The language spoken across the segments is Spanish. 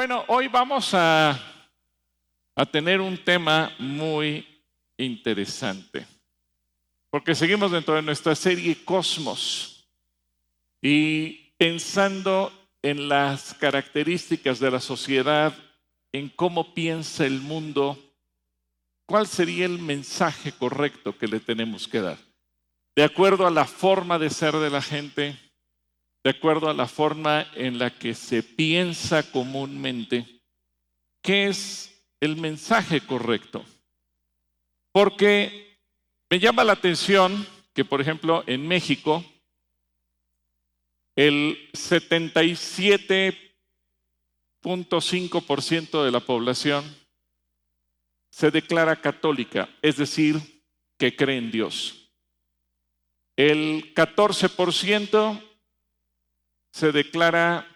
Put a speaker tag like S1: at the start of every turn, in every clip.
S1: Bueno, hoy vamos a, a tener un tema muy interesante, porque seguimos dentro de nuestra serie Cosmos y pensando en las características de la sociedad, en cómo piensa el mundo, cuál sería el mensaje correcto que le tenemos que dar, de acuerdo a la forma de ser de la gente, de acuerdo a la forma en la que se piensa comúnmente, qué es el mensaje correcto. Porque me llama la atención que, por ejemplo, en México, el 77.5% de la población se declara católica, es decir, que cree en Dios. El 14% se declara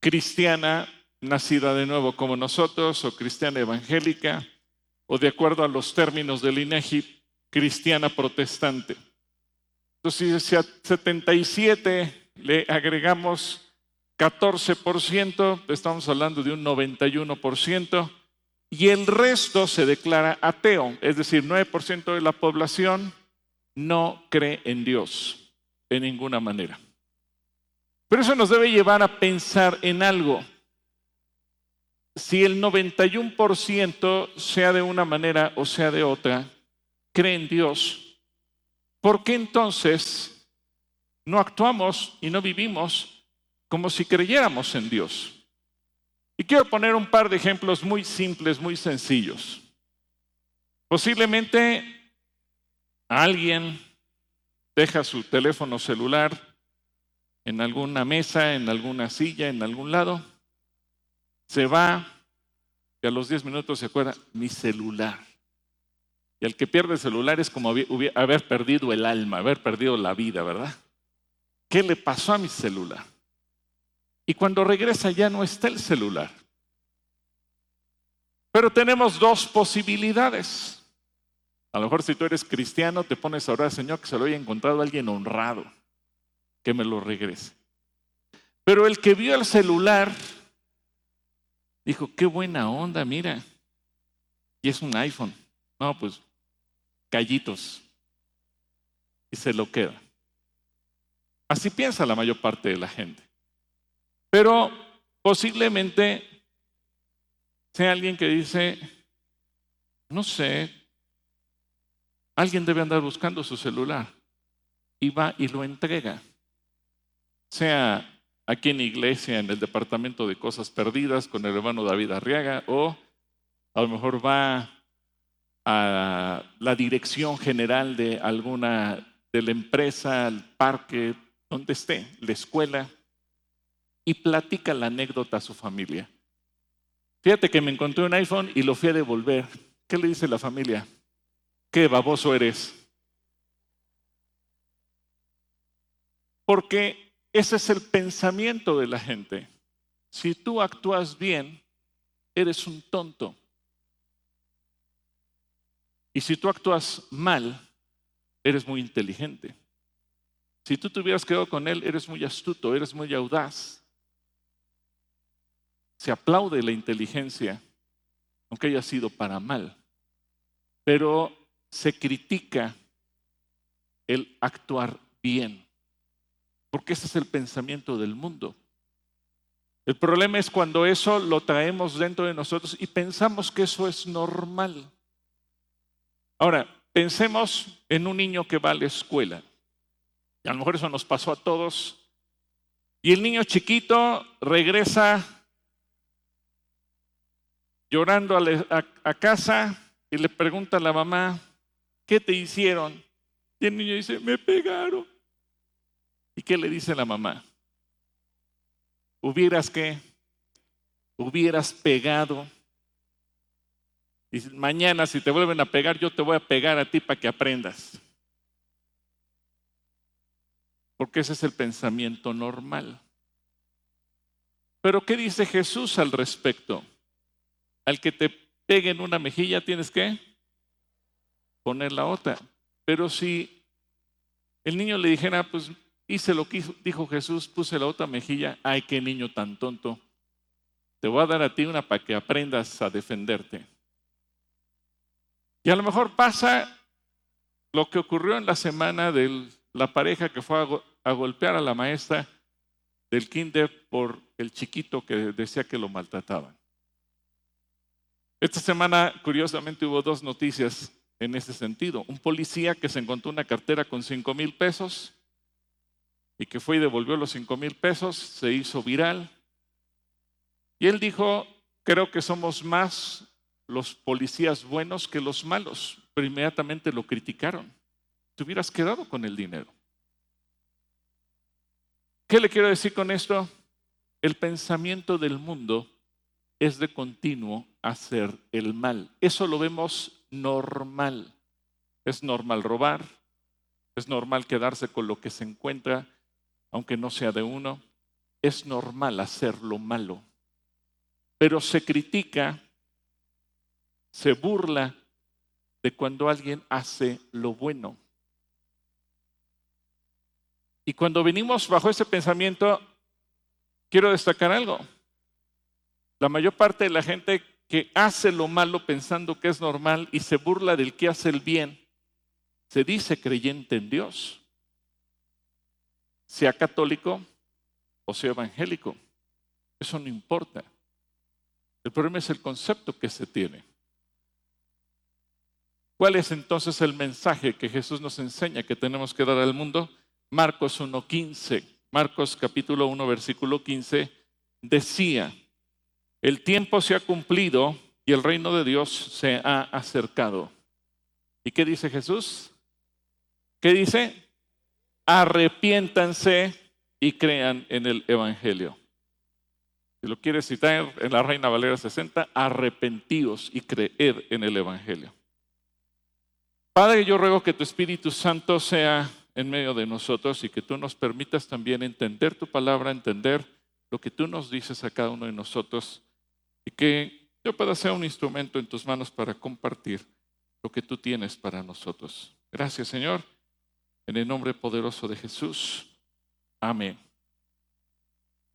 S1: cristiana, nacida de nuevo como nosotros, o cristiana evangélica, o de acuerdo a los términos del INEGI, cristiana protestante. Entonces, si a 77 le agregamos 14%, estamos hablando de un 91%, y el resto se declara ateo, es decir, 9% de la población no cree en Dios de ninguna manera. Pero eso nos debe llevar a pensar en algo. Si el 91% sea de una manera o sea de otra, cree en Dios, ¿por qué entonces no actuamos y no vivimos como si creyéramos en Dios? Y quiero poner un par de ejemplos muy simples, muy sencillos. Posiblemente alguien deja su teléfono celular en alguna mesa, en alguna silla, en algún lado, se va y a los 10 minutos se acuerda, mi celular. Y el que pierde el celular es como haber perdido el alma, haber perdido la vida, ¿verdad? ¿Qué le pasó a mi celular? Y cuando regresa ya no está el celular. Pero tenemos dos posibilidades. A lo mejor si tú eres cristiano te pones a orar, Señor, que se lo haya encontrado alguien honrado que me lo regrese. Pero el que vio el celular dijo, qué buena onda, mira. Y es un iPhone. No, pues callitos. Y se lo queda. Así piensa la mayor parte de la gente. Pero posiblemente sea alguien que dice, no sé, alguien debe andar buscando su celular. Y va y lo entrega sea aquí en iglesia, en el departamento de cosas perdidas con el hermano David Arriaga, o a lo mejor va a la dirección general de alguna, de la empresa, al parque, donde esté, la escuela, y platica la anécdota a su familia. Fíjate que me encontré un iPhone y lo fui a devolver. ¿Qué le dice la familia? Qué baboso eres. Porque ese es el pensamiento de la gente. Si tú actúas bien, eres un tonto. Y si tú actúas mal, eres muy inteligente. Si tú te hubieras quedado con él, eres muy astuto, eres muy audaz. Se aplaude la inteligencia, aunque haya sido para mal. Pero se critica el actuar bien porque ese es el pensamiento del mundo. El problema es cuando eso lo traemos dentro de nosotros y pensamos que eso es normal. Ahora, pensemos en un niño que va a la escuela. Y a lo mejor eso nos pasó a todos. Y el niño chiquito regresa llorando a, casa y le pregunta a la mamá, ¿qué te hicieron? Y el niño dice, me pegaron. ¿Y qué le dice la mamá? Hubieras que, hubieras pegado. Y mañana si te vuelven a pegar, yo te voy a pegar a ti para que aprendas. Porque ese es el pensamiento normal. Pero ¿qué dice Jesús al respecto? Al que te pegue en una mejilla tienes que poner la otra. Pero si el niño le dijera, pues Hice lo que dijo Jesús, puse la otra mejilla. Ay, qué niño tan tonto. te voy a dar a ti una para que aprendas a defenderte. Y a lo mejor pasa lo que ocurrió en la semana de la pareja que fue a, golpear a la maestra del kinder por el chiquito que decía que lo maltrataban. Esta semana, curiosamente, hubo dos noticias en ese sentido. Un policía que se encontró una cartera con 5 mil pesos y que fue y devolvió los 5 mil pesos, se hizo viral. Y él dijo, creo que somos más los policías buenos que los malos, pero inmediatamente lo criticaron. Te hubieras quedado con el dinero. ¿Qué le quiero decir con esto? El pensamiento del mundo es de continuo hacer el mal. Eso lo vemos normal. Es normal robar, es normal quedarse con lo que se encuentra, aunque no sea de uno. Es normal hacer lo malo. Pero se critica, se burla de cuando alguien hace lo bueno. Y cuando venimos bajo ese pensamiento, quiero destacar algo. La mayor parte de la gente que hace lo malo pensando que es normal y se burla del que hace el bien, se dice creyente en Dios, sea católico o sea evangélico. Eso no importa. El problema es el concepto que se tiene. ¿Cuál es entonces el mensaje que Jesús nos enseña que tenemos que dar al mundo? Marcos 1.15, Marcos capítulo 1, versículo 15, decía, el tiempo se ha cumplido y el reino de Dios se ha acercado. ¿Y qué dice Jesús? ¿Qué dice? Arrepiéntanse y crean en el Evangelio. Si lo quieres citar en la Reina Valera 60, arrepentíos y creer en el Evangelio. Padre, yo ruego que tu Espíritu Santo sea en medio de nosotros y que tú nos permitas también entender tu palabra, entender lo que tú nos dices a cada uno de nosotros y que yo pueda ser un instrumento en tus manos para compartir lo que tú tienes para nosotros. Gracias, Señor, en el nombre poderoso de Jesús. Amén.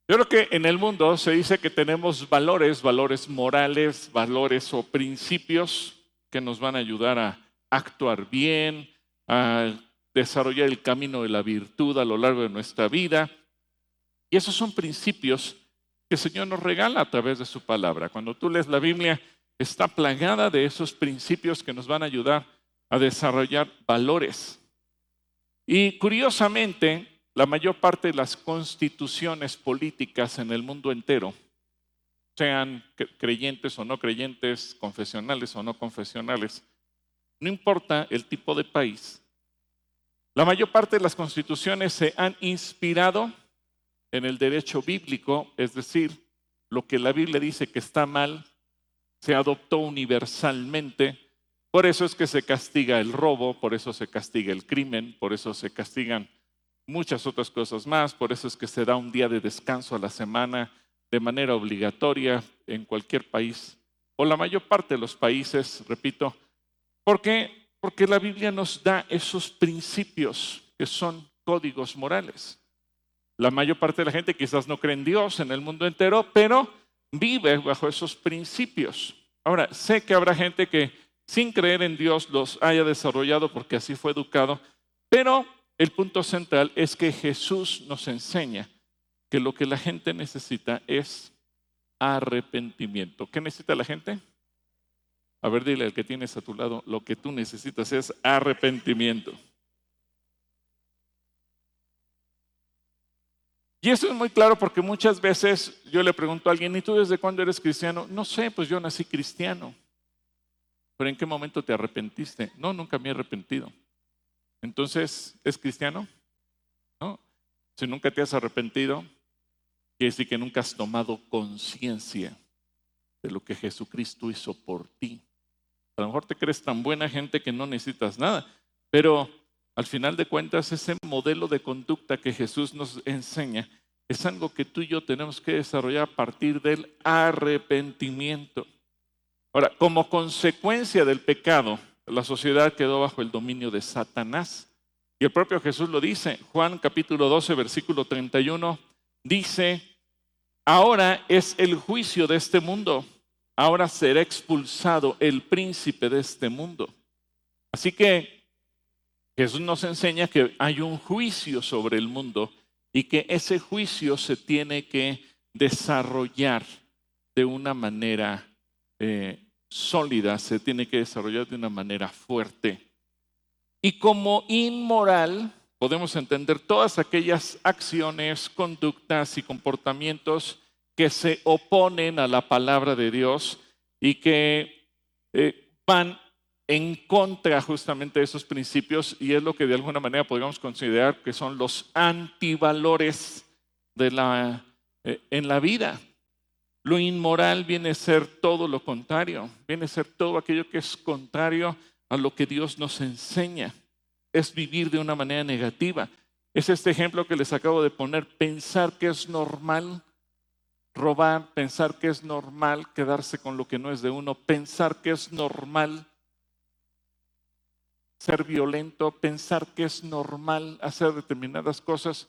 S1: Yo creo que en el mundo se dice que tenemos valores, valores morales, valores o principios que nos van a ayudar a actuar bien, a desarrollar el camino de la virtud a lo largo de nuestra vida. Y esos son principios que el Señor nos regala a través de su palabra. Cuando tú lees la Biblia, está plagada de esos principios que nos van a ayudar a desarrollar valores. Y curiosamente, la mayor parte de las constituciones políticas en el mundo entero, sean creyentes o no creyentes, confesionales o no confesionales, no importa el tipo de país, la mayor parte de las constituciones se han inspirado en el derecho bíblico, es decir, lo que la Biblia dice que está mal, se adoptó universalmente. Por eso es que se castiga el robo, por eso se castiga el crimen, por eso se castigan muchas otras cosas más, por eso es que se da un día de descanso a la semana de manera obligatoria en cualquier país, o la mayor parte de los países, repito, porque porque la Biblia nos da esos principios que son códigos morales. La mayor parte de la gente quizás no cree en Dios en el mundo entero, pero vive bajo esos principios. Ahora, sé que habrá gente que sin creer en Dios los haya desarrollado porque así fue educado, pero el punto central es que Jesús nos enseña que lo que la gente necesita es arrepentimiento. ¿Qué necesita la gente? A ver, dile al que tienes a tu lado, lo que tú necesitas es arrepentimiento. Y eso es muy claro porque muchas veces yo le pregunto a alguien, ¿y tú desde cuándo eres cristiano? No sé, pues yo nací cristiano. ¿Pero en qué momento te arrepentiste? No, nunca me he arrepentido. Entonces, ¿es cristiano? No. Si nunca te has arrepentido, quiere decir que nunca has tomado conciencia de lo que Jesucristo hizo por ti. A lo mejor te crees tan buena gente que no necesitas nada, pero al final de cuentas ese modelo de conducta que Jesús nos enseña es algo que tú y yo tenemos que desarrollar a partir del arrepentimiento. Ahora, como consecuencia del pecado, la sociedad quedó bajo el dominio de Satanás. Y el propio Jesús lo dice, Juan capítulo 12, versículo 31, dice, ahora es el juicio de este mundo. Ahora será expulsado el príncipe de este mundo. Así que Jesús nos enseña que hay un juicio sobre el mundo y que ese juicio se tiene que desarrollar de una manera eh, sólida, se tiene que desarrollar de una manera fuerte. Y como inmoral, podemos entender todas aquellas acciones, conductas y comportamientos que se oponen a la palabra de Dios y que eh, van en contra justamente de esos principios y es lo que de alguna manera podríamos considerar que son los antivalores de la, eh, en la vida. Lo inmoral viene a ser todo lo contrario, viene a ser todo aquello que es contrario a lo que Dios nos enseña. Es vivir de una manera negativa. Es este ejemplo que les acabo de poner, pensar que es normal robar, pensar que es normal quedarse con lo que no es de uno, pensar que es normal ser violento, pensar que es normal hacer determinadas cosas,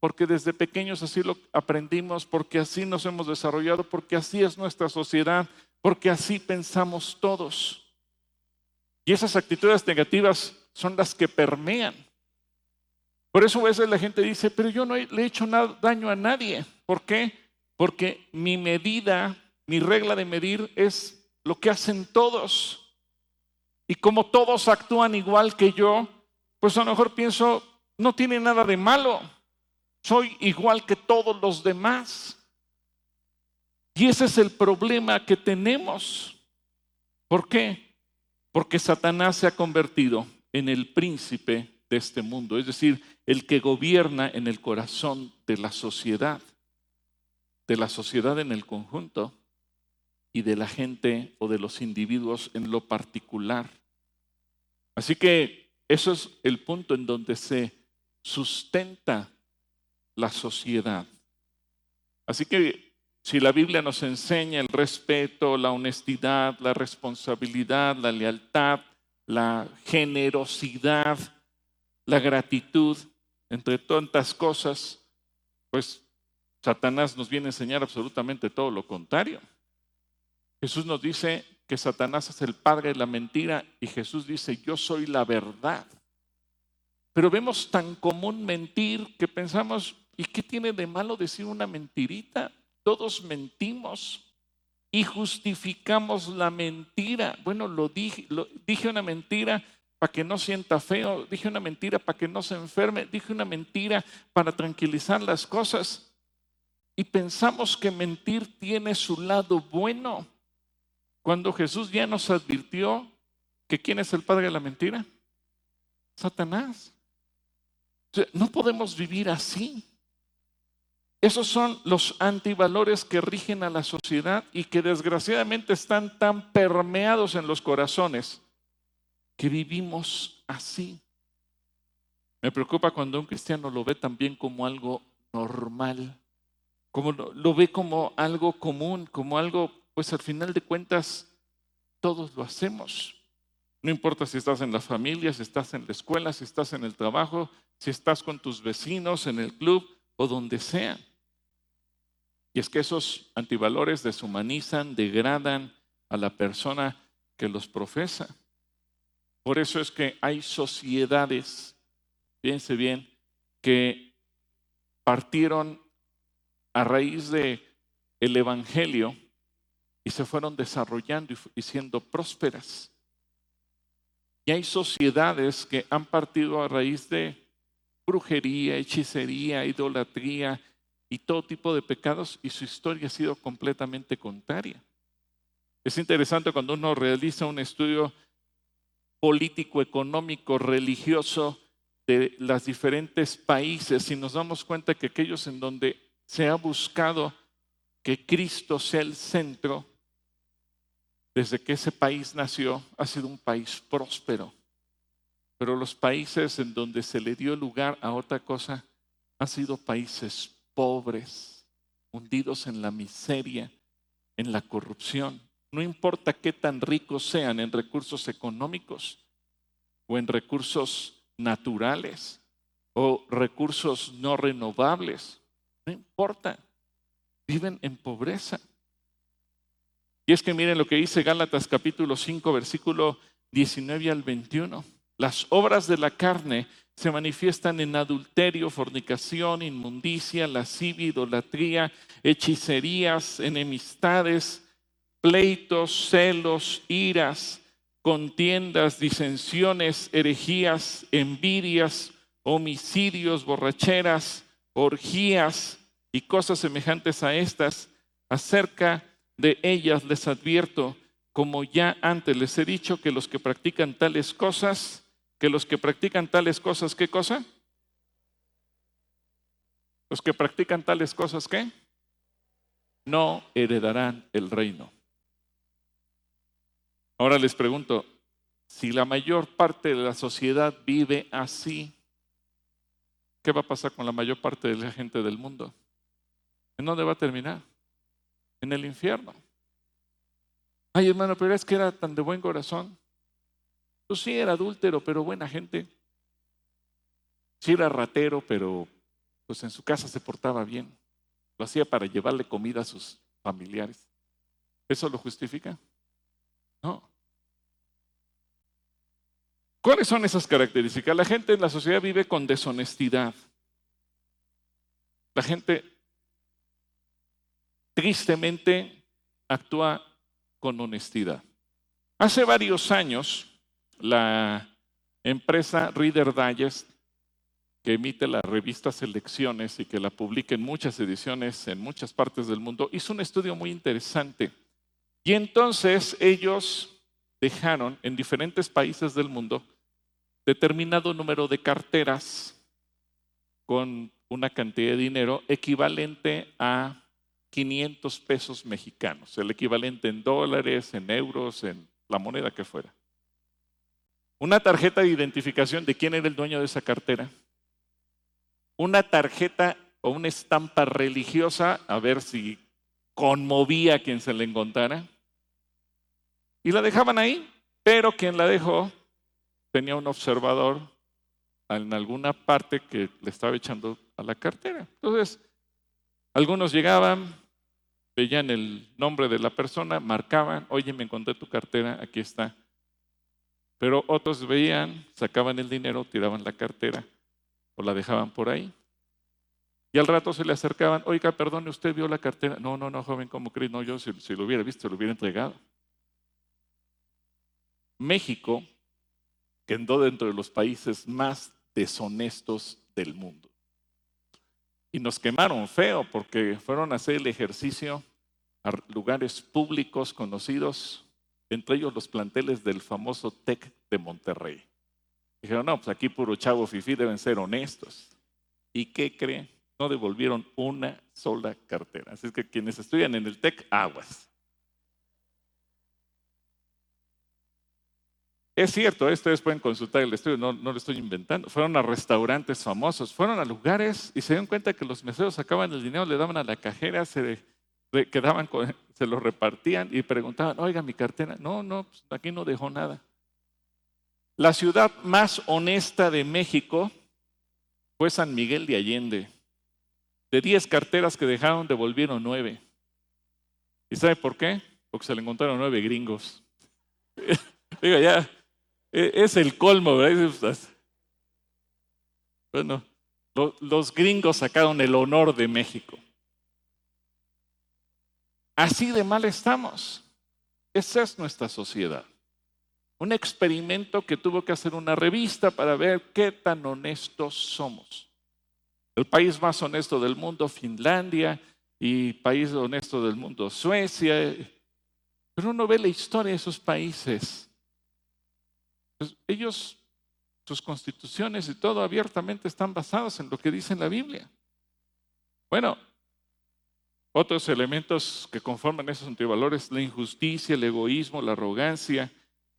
S1: porque desde pequeños así lo aprendimos, porque así nos hemos desarrollado, porque así es nuestra sociedad, porque así pensamos todos. Y esas actitudes negativas son las que permean. Por eso a veces la gente dice, pero yo no le he hecho nada, daño a nadie. ¿Por qué? Porque mi medida, mi regla de medir es lo que hacen todos. Y como todos actúan igual que yo, pues a lo mejor pienso, no tiene nada de malo. Soy igual que todos los demás. Y ese es el problema que tenemos. ¿Por qué? Porque Satanás se ha convertido en el príncipe de este mundo, es decir, el que gobierna en el corazón de la sociedad, de la sociedad en el conjunto y de la gente o de los individuos en lo particular. Así que eso es el punto en donde se sustenta la sociedad. Así que si la Biblia nos enseña el respeto, la honestidad, la responsabilidad, la lealtad, la generosidad, la gratitud, entre tantas cosas, pues Satanás nos viene a enseñar absolutamente todo lo contrario. Jesús nos dice, que Satanás es el padre de la mentira y Jesús dice, yo soy la verdad. Pero vemos tan común mentir que pensamos, ¿y qué tiene de malo decir una mentirita? Todos mentimos y justificamos la mentira. Bueno, lo dije, dije una mentira para que no sienta feo, dije una mentira para que no se enferme, dije una mentira para tranquilizar las cosas. Y pensamos que mentir tiene su lado bueno. Cuando Jesús ya nos advirtió que quién es el padre de la mentira, Satanás. no podemos vivir así. Esos son los antivalores que rigen a la sociedad y que desgraciadamente están tan permeados en los corazones que vivimos así. Me preocupa cuando un cristiano lo ve también como algo normal, como lo ve como algo común, como algo pues al final de cuentas todos lo hacemos. No importa si estás en la familia, si estás en la escuela, si estás en el trabajo, si estás con tus vecinos, en el club o donde sea. Y es que esos antivalores deshumanizan, degradan a la persona que los profesa. Por eso es que hay sociedades, fíjense bien, que partieron a raíz de el evangelio y se fueron desarrollando y siendo prósperas. Y hay sociedades que han partido a raíz de brujería, hechicería, idolatría y todo tipo de pecados y su historia ha sido completamente contraria. Es interesante cuando uno realiza un estudio político, económico, religioso de los diferentes países y nos damos cuenta que aquellos en donde se ha buscado que Cristo sea el centro, desde que ese país nació, ha sido un país próspero. Pero los países en donde se le dio lugar a otra cosa han sido países pobres, hundidos en la miseria, en la corrupción. No importa qué tan ricos sean en recursos económicos o en recursos naturales o recursos no renovables, no importa. viven en pobreza. Y es que miren lo que dice Gálatas capítulo 5, versículo 19 al 21. Las obras de la carne se manifiestan en adulterio, fornicación, inmundicia, lascivia, idolatría, hechicerías, enemistades, pleitos, celos, iras, contiendas, disensiones, herejías, envidias, homicidios, borracheras, orgías y cosas semejantes a estas. Acerca de ellas les advierto, como ya antes les he dicho, que los que practican tales cosas, que los que practican tales cosas, ¿qué cosa? Los que practican tales cosas, ¿qué? No heredarán el reino. Ahora les pregunto, si la mayor parte de la sociedad vive así, ¿qué va a pasar con la mayor parte de la gente del mundo? ¿En dónde va a terminar? en el infierno. Ay, hermano, pero es que era tan de buen corazón. Sí, era adúltero, pero buena gente. Sí era ratero, pero pues en su casa se portaba bien. Lo hacía para llevarle comida a sus familiares. ¿Eso lo justifica? No. ¿Cuáles son esas características? La gente en la sociedad vive con deshonestidad. La gente tristemente actúa con honestidad. Hace varios años, la empresa Reader Digest, que emite la revista Selecciones y que la publica en muchas ediciones en muchas partes del mundo, hizo un estudio muy interesante. Y entonces ellos dejaron en diferentes países del mundo determinado número de carteras con una cantidad de dinero equivalente a 500 pesos mexicanos, el equivalente en dólares, en euros, en la moneda que fuera. Una tarjeta de identificación de quién era el dueño de esa cartera. Una tarjeta o una estampa religiosa, a ver si conmovía a quien se le encontrara. Y la dejaban ahí, pero quien la dejó tenía un observador en alguna parte que le estaba echando a la cartera. Entonces, algunos llegaban, veían el nombre de la persona, marcaban, oye, me encontré tu cartera, aquí está. Pero otros veían, sacaban el dinero, tiraban la cartera o la dejaban por ahí. Y al rato se le acercaban, oiga, perdone, ¿usted vio la cartera? No, no, no, joven, ¿cómo cree? No, yo si, si lo hubiera visto, lo hubiera entregado. México quedó dentro de los países más deshonestos del mundo. Y nos quemaron feo porque fueron a hacer el ejercicio a lugares públicos conocidos, entre ellos los planteles del famoso TEC de Monterrey. Dijeron, no, pues aquí puro chavo fifí deben ser honestos. ¿Y qué creen? No devolvieron una sola cartera. Así es que quienes estudian en el TEC, aguas. Es cierto, ustedes pueden consultar el estudio, no, no, lo estoy inventando. Fueron a restaurantes famosos, fueron a lugares y se dieron cuenta que los meseros sacaban el dinero, le daban a la cajera, se quedaban se lo repartían y preguntaban, oiga, mi cartera. No, no, pues, aquí no dejó nada. La ciudad más honesta de México fue San Miguel de Allende. De 10 carteras que dejaron, devolvieron nueve. ¿Y sabe por qué? Porque se le encontraron nueve gringos. Diga, ya, e, es el colmo, ¿verdad? Bueno, los gringos sacaron el honor de México. Así de mal estamos. Esa es nuestra sociedad. Un experimento que tuvo que hacer una revista para ver qué tan honestos somos. El país más honesto del mundo, Finlandia, y país honesto del mundo, Suecia. Pero uno ve la historia de esos países pues, ellos, sus constituciones y todo abiertamente están basados en lo que dice la Biblia. Bueno, otros elementos que conforman esos antivalores, la injusticia, el egoísmo, la arrogancia,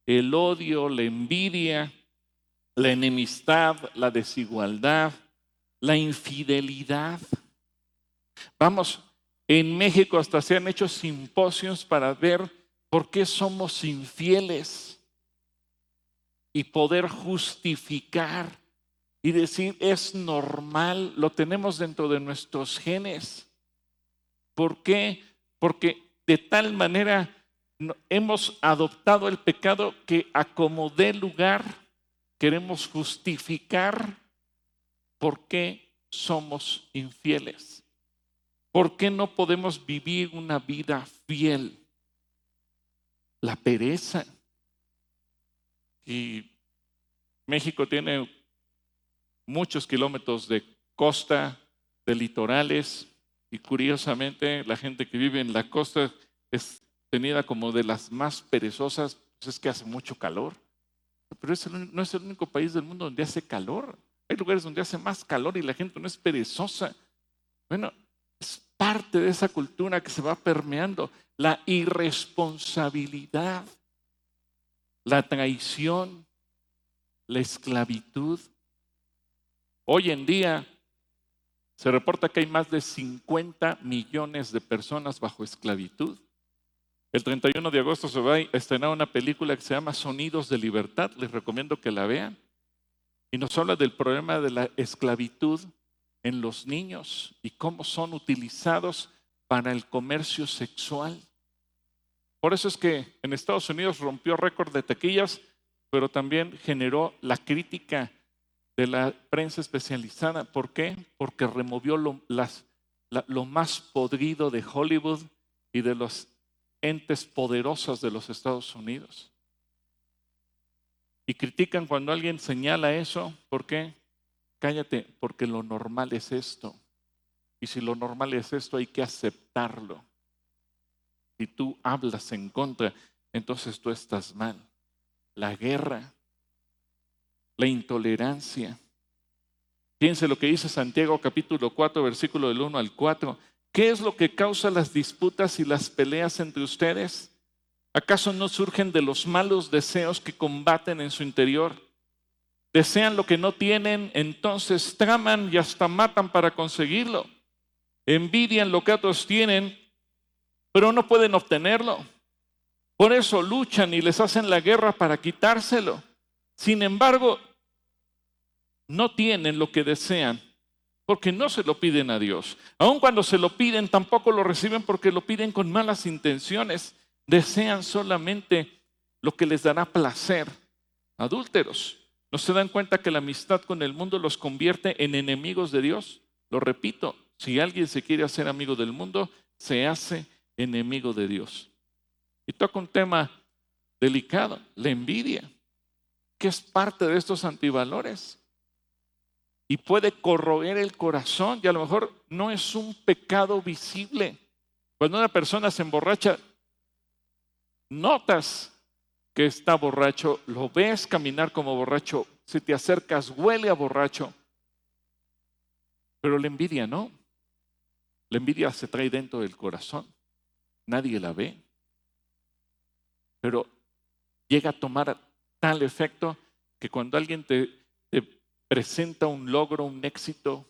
S1: el odio, la envidia, la enemistad, la desigualdad, la infidelidad. Vamos, en México hasta se han hecho simposios para ver por qué somos infieles y poder justificar y decir es normal, lo tenemos dentro de nuestros genes. ¿Por qué? Porque de tal manera hemos adoptado el pecado que a como lugar queremos justificar por qué somos infieles. ¿Por qué no podemos vivir una vida fiel? La pereza. Y México tiene muchos kilómetros de costa, de litorales, y curiosamente la gente que vive en la costa es tenida como de las más perezosas, pues es que hace mucho calor. Pero no es el único país del mundo donde hace calor. Hay lugares donde hace más calor y la gente no es perezosa. Bueno, es parte de esa cultura que se va permeando. La irresponsabilidad, la traición, la esclavitud. Hoy en día se reporta que hay más de 50 millones de personas bajo esclavitud. El 31 de agosto se va a estrenar una película que se llama Sonidos de Libertad. Les recomiendo que la vean. Y nos habla del problema de la esclavitud en los niños y cómo son utilizados para el comercio sexual. Por eso es que en Estados Unidos rompió récord de taquillas, pero también generó la crítica de la prensa especializada. ¿Por qué? Porque removió lo, más podrido de Hollywood y de los entes poderosos de los Estados Unidos. Y critican cuando alguien señala eso. ¿Por qué? Cállate, porque lo normal es esto. Y si lo normal es esto, hay que aceptarlo. Si tú hablas en contra, entonces tú estás mal. La guerra, la intolerancia. Fíjense lo que dice Santiago capítulo 4, versículo del 1 al 4. ¿Qué es lo que causa las disputas y las peleas entre ustedes? ¿Acaso no surgen de los malos deseos que combaten en su interior? Desean lo que no tienen, entonces traman y hasta matan para conseguirlo. Envidian lo que otros tienen, pero no pueden obtenerlo. Por eso luchan y les hacen la guerra para quitárselo. Sin embargo, no tienen lo que desean porque no se lo piden a Dios. Aun cuando se lo piden, tampoco lo reciben porque lo piden con malas intenciones. Desean solamente lo que les dará placer. Adúlteros, ¿no se dan cuenta que la amistad con el mundo los convierte en enemigos de Dios? Lo repito, si alguien se quiere hacer amigo del mundo, se hace enemigo de Dios. Y toca un tema delicado, la envidia, que es parte de estos antivalores y puede corroer el corazón y a lo mejor no es un pecado visible. Cuando una persona se emborracha, notas que está borracho, lo ves caminar como borracho, si te acercas huele a borracho, pero la envidia no. La envidia se trae dentro del corazón, nadie la ve, pero llega a tomar tal efecto que cuando alguien te presenta un logro, un éxito,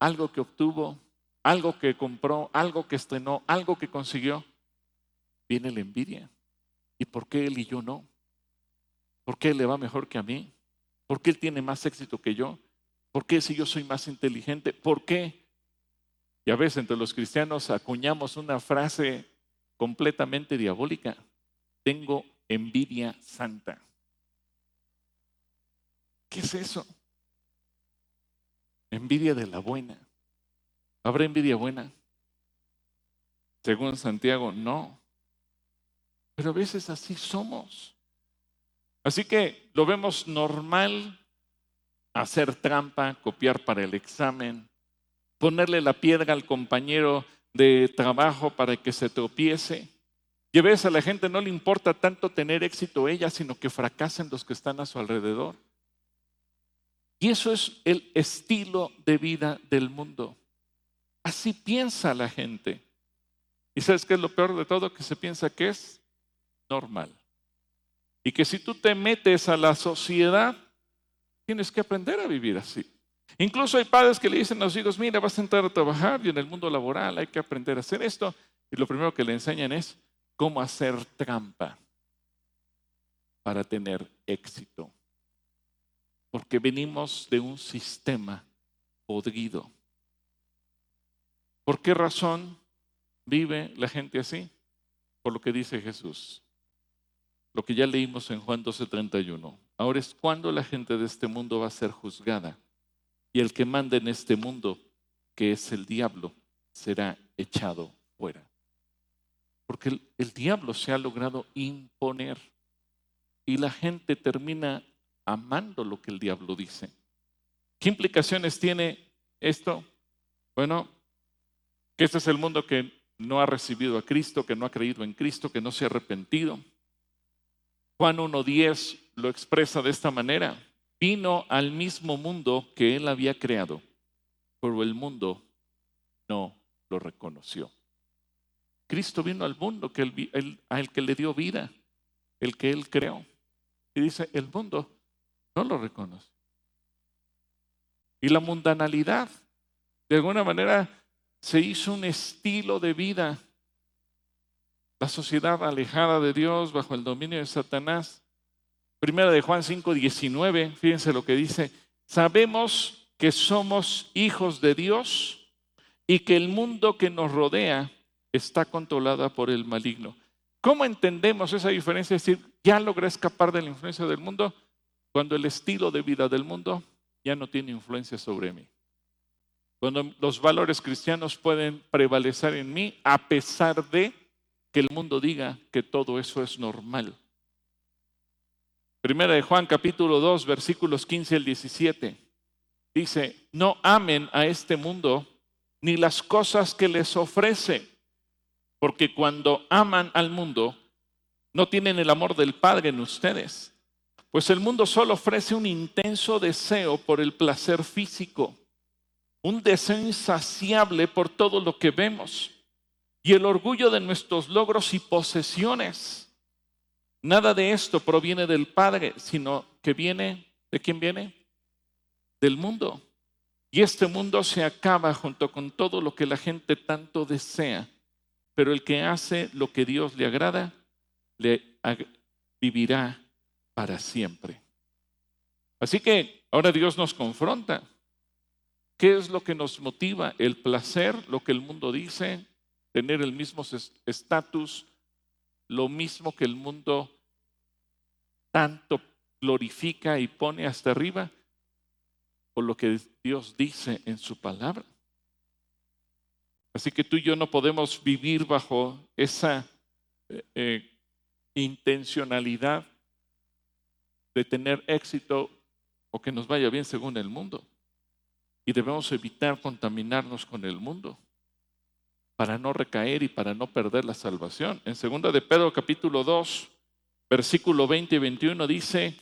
S1: algo que obtuvo, algo que compró, algo que estrenó, algo que consiguió, viene la envidia. ¿Y por qué él y yo no? ¿Por qué él le va mejor que a mí? ¿Por qué él tiene más éxito que yo? ¿Por qué si yo soy más inteligente? ¿Por qué? Y a veces entre los cristianos acuñamos una frase completamente diabólica. Tengo envidia santa. ¿Qué es eso? Envidia de la buena. ¿Habrá envidia buena? Según Santiago, no. Pero a veces así somos. Así que lo vemos normal hacer trampa, copiar para el examen, ponerle la piedra al compañero de trabajo para que se tropiece. Y a veces a la gente no le importa tanto tener éxito ella, sino que fracasen los que están a su alrededor. Y eso es el estilo de vida del mundo. Así piensa la gente. ¿Y sabes qué es lo peor de todo? Que se piensa que es normal. Y que si tú te metes a la sociedad, tienes que aprender a vivir así. Incluso hay padres que le dicen a los hijos, mira, vas a entrar a trabajar y en el mundo laboral hay que aprender a hacer esto. Y lo primero que le enseñan es cómo hacer trampa para tener éxito porque venimos de un sistema podrido. ¿Por qué razón vive la gente así? Por lo que dice Jesús. Lo que ya leímos en Juan 12:31. Ahora es cuando la gente de este mundo va a ser juzgada. Y el que manda en este mundo, que es el diablo, será echado fuera. Porque el, el diablo se ha logrado imponer. Y la gente termina amando lo que el diablo dice. ¿Qué implicaciones tiene esto? Bueno, que este es el mundo que no ha recibido a Cristo, que no ha creído en Cristo, que no se ha arrepentido. Juan 1.10 lo expresa de esta manera. Vino al mismo mundo que él había creado, pero el mundo no lo reconoció. Cristo vino al mundo que él, al que le dio vida, el que él creó. Y dice, el mundo no lo reconoce. Y la mundanalidad, de alguna manera, se hizo un estilo de vida. La sociedad alejada de Dios, bajo el dominio de Satanás. Primera de Juan 5, 19, fíjense lo que dice. Sabemos que somos hijos de Dios y que el mundo que nos rodea está controlada por el maligno. ¿Cómo entendemos esa diferencia? Es decir, ya logré escapar de la influencia del mundo cuando el estilo de vida del mundo ya no tiene influencia sobre mí. Cuando los valores cristianos pueden prevalecer en mí a pesar de que el mundo diga que todo eso es normal. Primera de Juan capítulo 2 versículos 15 al 17 dice, no amen a este mundo ni las cosas que les ofrece, porque cuando aman al mundo no tienen el amor del Padre en ustedes. Pues el mundo solo ofrece un intenso deseo por el placer físico, un deseo insaciable por todo lo que vemos y el orgullo de nuestros logros y posesiones. Nada de esto proviene del Padre, sino que viene, ¿de quién viene? Del mundo. Y este mundo se acaba junto con todo lo que la gente tanto desea. Pero el que hace lo que Dios le agrada, le vivirá para siempre. Así que ahora Dios nos confronta. ¿Qué es lo que nos motiva? El placer, lo que el mundo dice, tener el mismo estatus, lo mismo que el mundo tanto glorifica y pone hasta arriba, o lo que Dios dice en su palabra. Así que tú y yo no podemos vivir bajo esa eh, eh, intencionalidad de tener éxito o que nos vaya bien según el mundo. Y debemos evitar contaminarnos con el mundo para no recaer y para no perder la salvación. En 2 de Pedro capítulo 2, versículo 20 y 21 dice,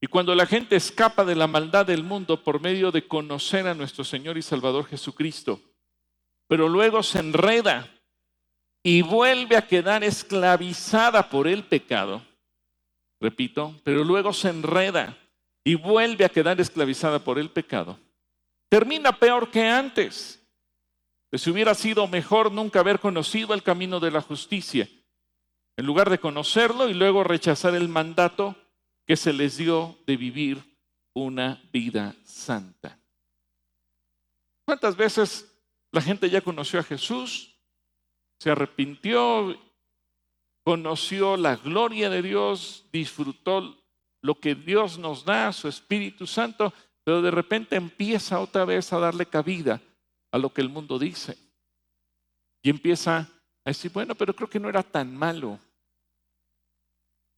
S1: y cuando la gente escapa de la maldad del mundo por medio de conocer a nuestro Señor y Salvador Jesucristo, pero luego se enreda y vuelve a quedar esclavizada por el pecado, repito, pero luego se enreda y vuelve a quedar esclavizada por el pecado, termina peor que antes. Pues si hubiera sido mejor nunca haber conocido el camino de la justicia, en lugar de conocerlo y luego rechazar el mandato que se les dio de vivir una vida santa. ¿Cuántas veces la gente ya conoció a Jesús, se arrepintió conoció la gloria de Dios, disfrutó lo que Dios nos da, su Espíritu Santo, pero de repente empieza otra vez a darle cabida a lo que el mundo dice. Y empieza a decir, bueno, pero creo que no era tan malo.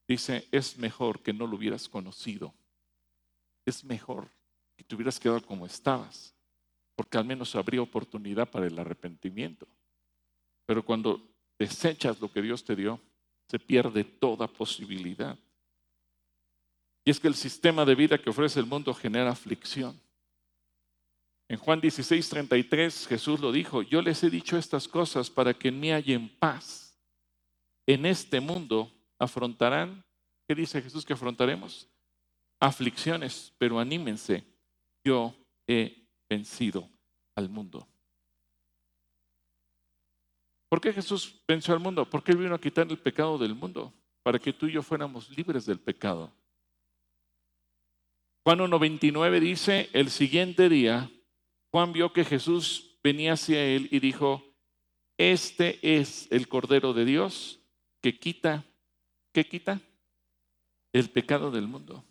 S1: Dice, es mejor que no lo hubieras conocido. Es mejor que te hubieras quedado como estabas, porque al menos habría oportunidad para el arrepentimiento. Pero cuando desechas lo que Dios te dio, se pierde toda posibilidad. Y es que el sistema de vida que ofrece el mundo genera aflicción. En Juan 16, 33 Jesús lo dijo, yo les he dicho estas cosas para que en mí en paz. En este mundo afrontarán, ¿qué dice Jesús que afrontaremos? Aflicciones, pero anímense, yo he vencido al mundo. ¿Por qué Jesús venció al mundo? Porque Él vino a quitar el pecado del mundo, para que tú y yo fuéramos libres del pecado. Juan 1.29 dice, el siguiente día, Juan vio que Jesús venía hacia él y dijo, este es el Cordero de Dios que quita, ¿qué quita? El pecado del mundo.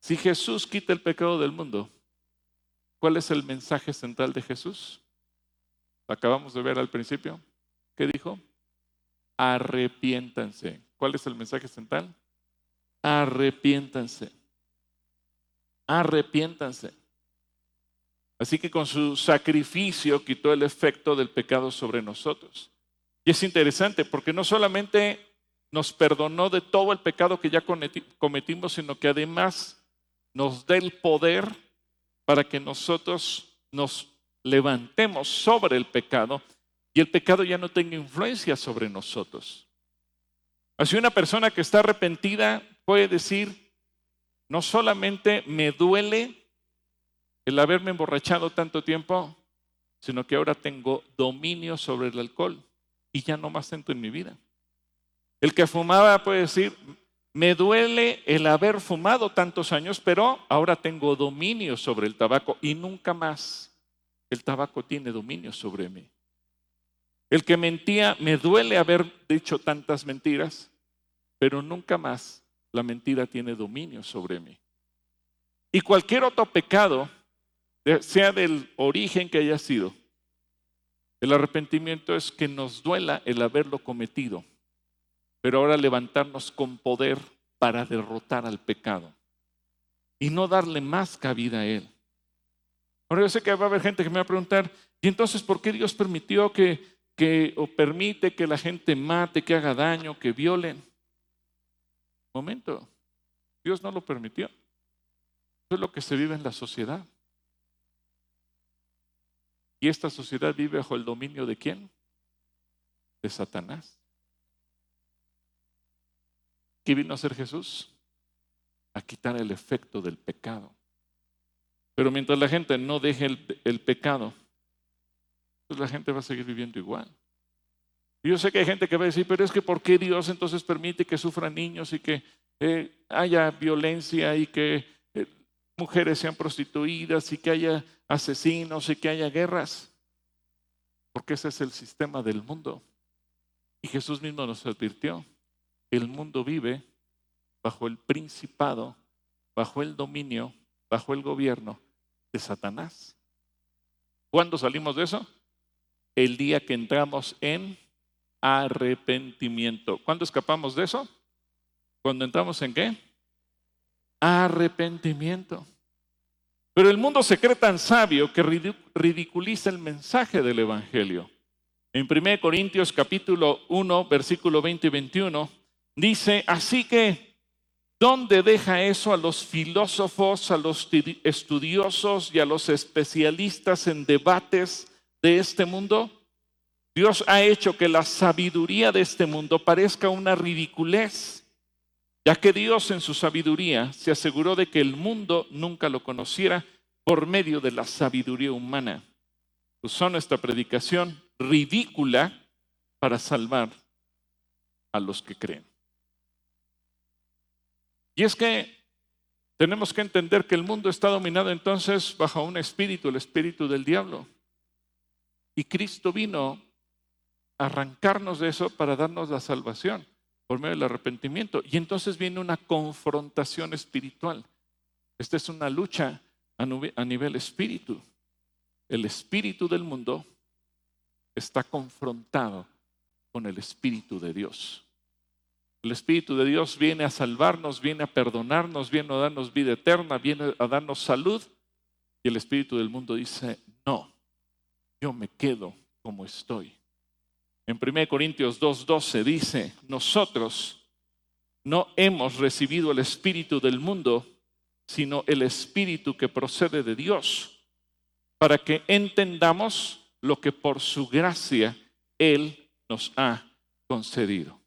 S1: Si Jesús quita el pecado del mundo, ¿cuál es el mensaje central de Jesús? Acabamos de ver al principio. ¿Qué dijo? Arrepiéntanse. ¿Cuál es el mensaje central? Arrepiéntanse. Arrepiéntanse. Así que con su sacrificio quitó el efecto del pecado sobre nosotros. Y es interesante porque no solamente nos perdonó de todo el pecado que ya cometimos, sino que además nos da el poder para que nosotros nos levantemos sobre el pecado y el pecado ya no tenga influencia sobre nosotros. Así una persona que está arrepentida puede decir, no solamente me duele el haberme emborrachado tanto tiempo, sino que ahora tengo dominio sobre el alcohol y ya no más siento en mi vida. El que fumaba puede decir, me duele el haber fumado tantos años, pero ahora tengo dominio sobre el tabaco y nunca más el tabaco tiene dominio sobre mí. El que mentía, me duele haber dicho tantas mentiras, pero nunca más la mentira tiene dominio sobre mí. Y cualquier otro pecado sea del origen que haya sido. El arrepentimiento es que nos duela el haberlo cometido, pero ahora levantarnos con poder para derrotar al pecado y no darle más cabida a él. Ahora yo sé que va a haber gente que me va a preguntar, ¿y entonces por qué Dios permitió que, que o permite que la gente mate, que haga daño, que violen? Momento, Dios no lo permitió. Eso es lo que se vive en la sociedad. ¿Y esta sociedad vive bajo el dominio de quién? De Satanás. ¿Qué vino a hacer Jesús? A quitar el efecto del pecado. Pero mientras la gente no deje el, pecado, pues la gente va a seguir viviendo igual. Yo sé que hay gente que va a decir, pero es que ¿por qué Dios entonces permite que sufran niños y que eh, haya violencia y que eh, mujeres sean prostituidas y que haya asesinos y que haya guerras, porque ese es el sistema del mundo. Y Jesús mismo nos advirtió, el mundo vive bajo el principado, bajo el dominio, bajo el gobierno de Satanás. ¿Cuándo salimos de eso? El día que entramos en arrepentimiento. ¿Cuándo escapamos de eso? Cuando entramos en qué? Arrepentimiento. Pero el mundo se cree tan sabio que ridiculiza el mensaje del Evangelio. En 1 Corintios capítulo 1, versículo 20 y 21, dice, así que, ¿dónde deja eso a los filósofos, a los estudiosos y a los especialistas en debates de este mundo? Dios ha hecho que la sabiduría de este mundo parezca una ridiculez ya que Dios en su sabiduría se aseguró de que el mundo nunca lo conociera por medio de la sabiduría humana. Usó nuestra predicación ridícula para salvar a los que creen. Y es que tenemos que entender que el mundo está dominado entonces bajo un espíritu, el espíritu del diablo. Y Cristo vino a arrancarnos de eso para darnos la salvación por medio del arrepentimiento. Y entonces viene una confrontación espiritual. Esta es una lucha a nivel espíritu. El espíritu del mundo está confrontado con el espíritu de Dios. El espíritu de Dios viene a salvarnos, viene a perdonarnos, viene a darnos vida eterna, viene a darnos salud. Y el espíritu del mundo dice, no, yo me quedo como estoy. En 1 Corintios 2.12 dice, nosotros no hemos recibido el espíritu del mundo, sino el espíritu que procede de Dios, para que entendamos lo que por su gracia Él nos ha concedido.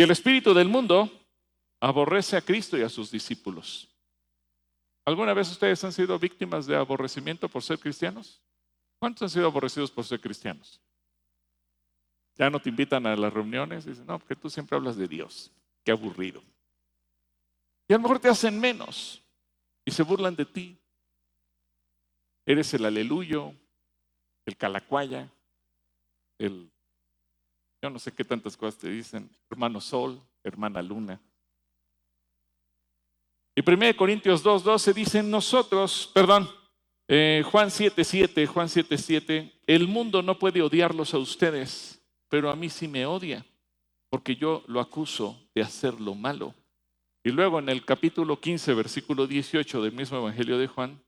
S1: Y el espíritu del mundo aborrece a Cristo y a sus discípulos. ¿Alguna vez ustedes han sido víctimas de aborrecimiento por ser cristianos? ¿Cuántos han sido aborrecidos por ser cristianos? Ya no te invitan a las reuniones. Dicen, no, porque tú siempre hablas de Dios. Qué aburrido. Y a lo mejor te hacen menos y se burlan de ti. Eres el aleluyo, el calacuaya, el, yo no sé qué tantas cosas te dicen, hermano sol, hermana luna. Y 1 Corintios 2.12 dice, nosotros, perdón, eh, Juan 7.7, Juan 7.7, el mundo no puede odiarlos a ustedes, pero a mí sí me odia, porque yo lo acuso de hacer lo malo. Y luego en el capítulo 15, versículo 18 del mismo Evangelio de Juan,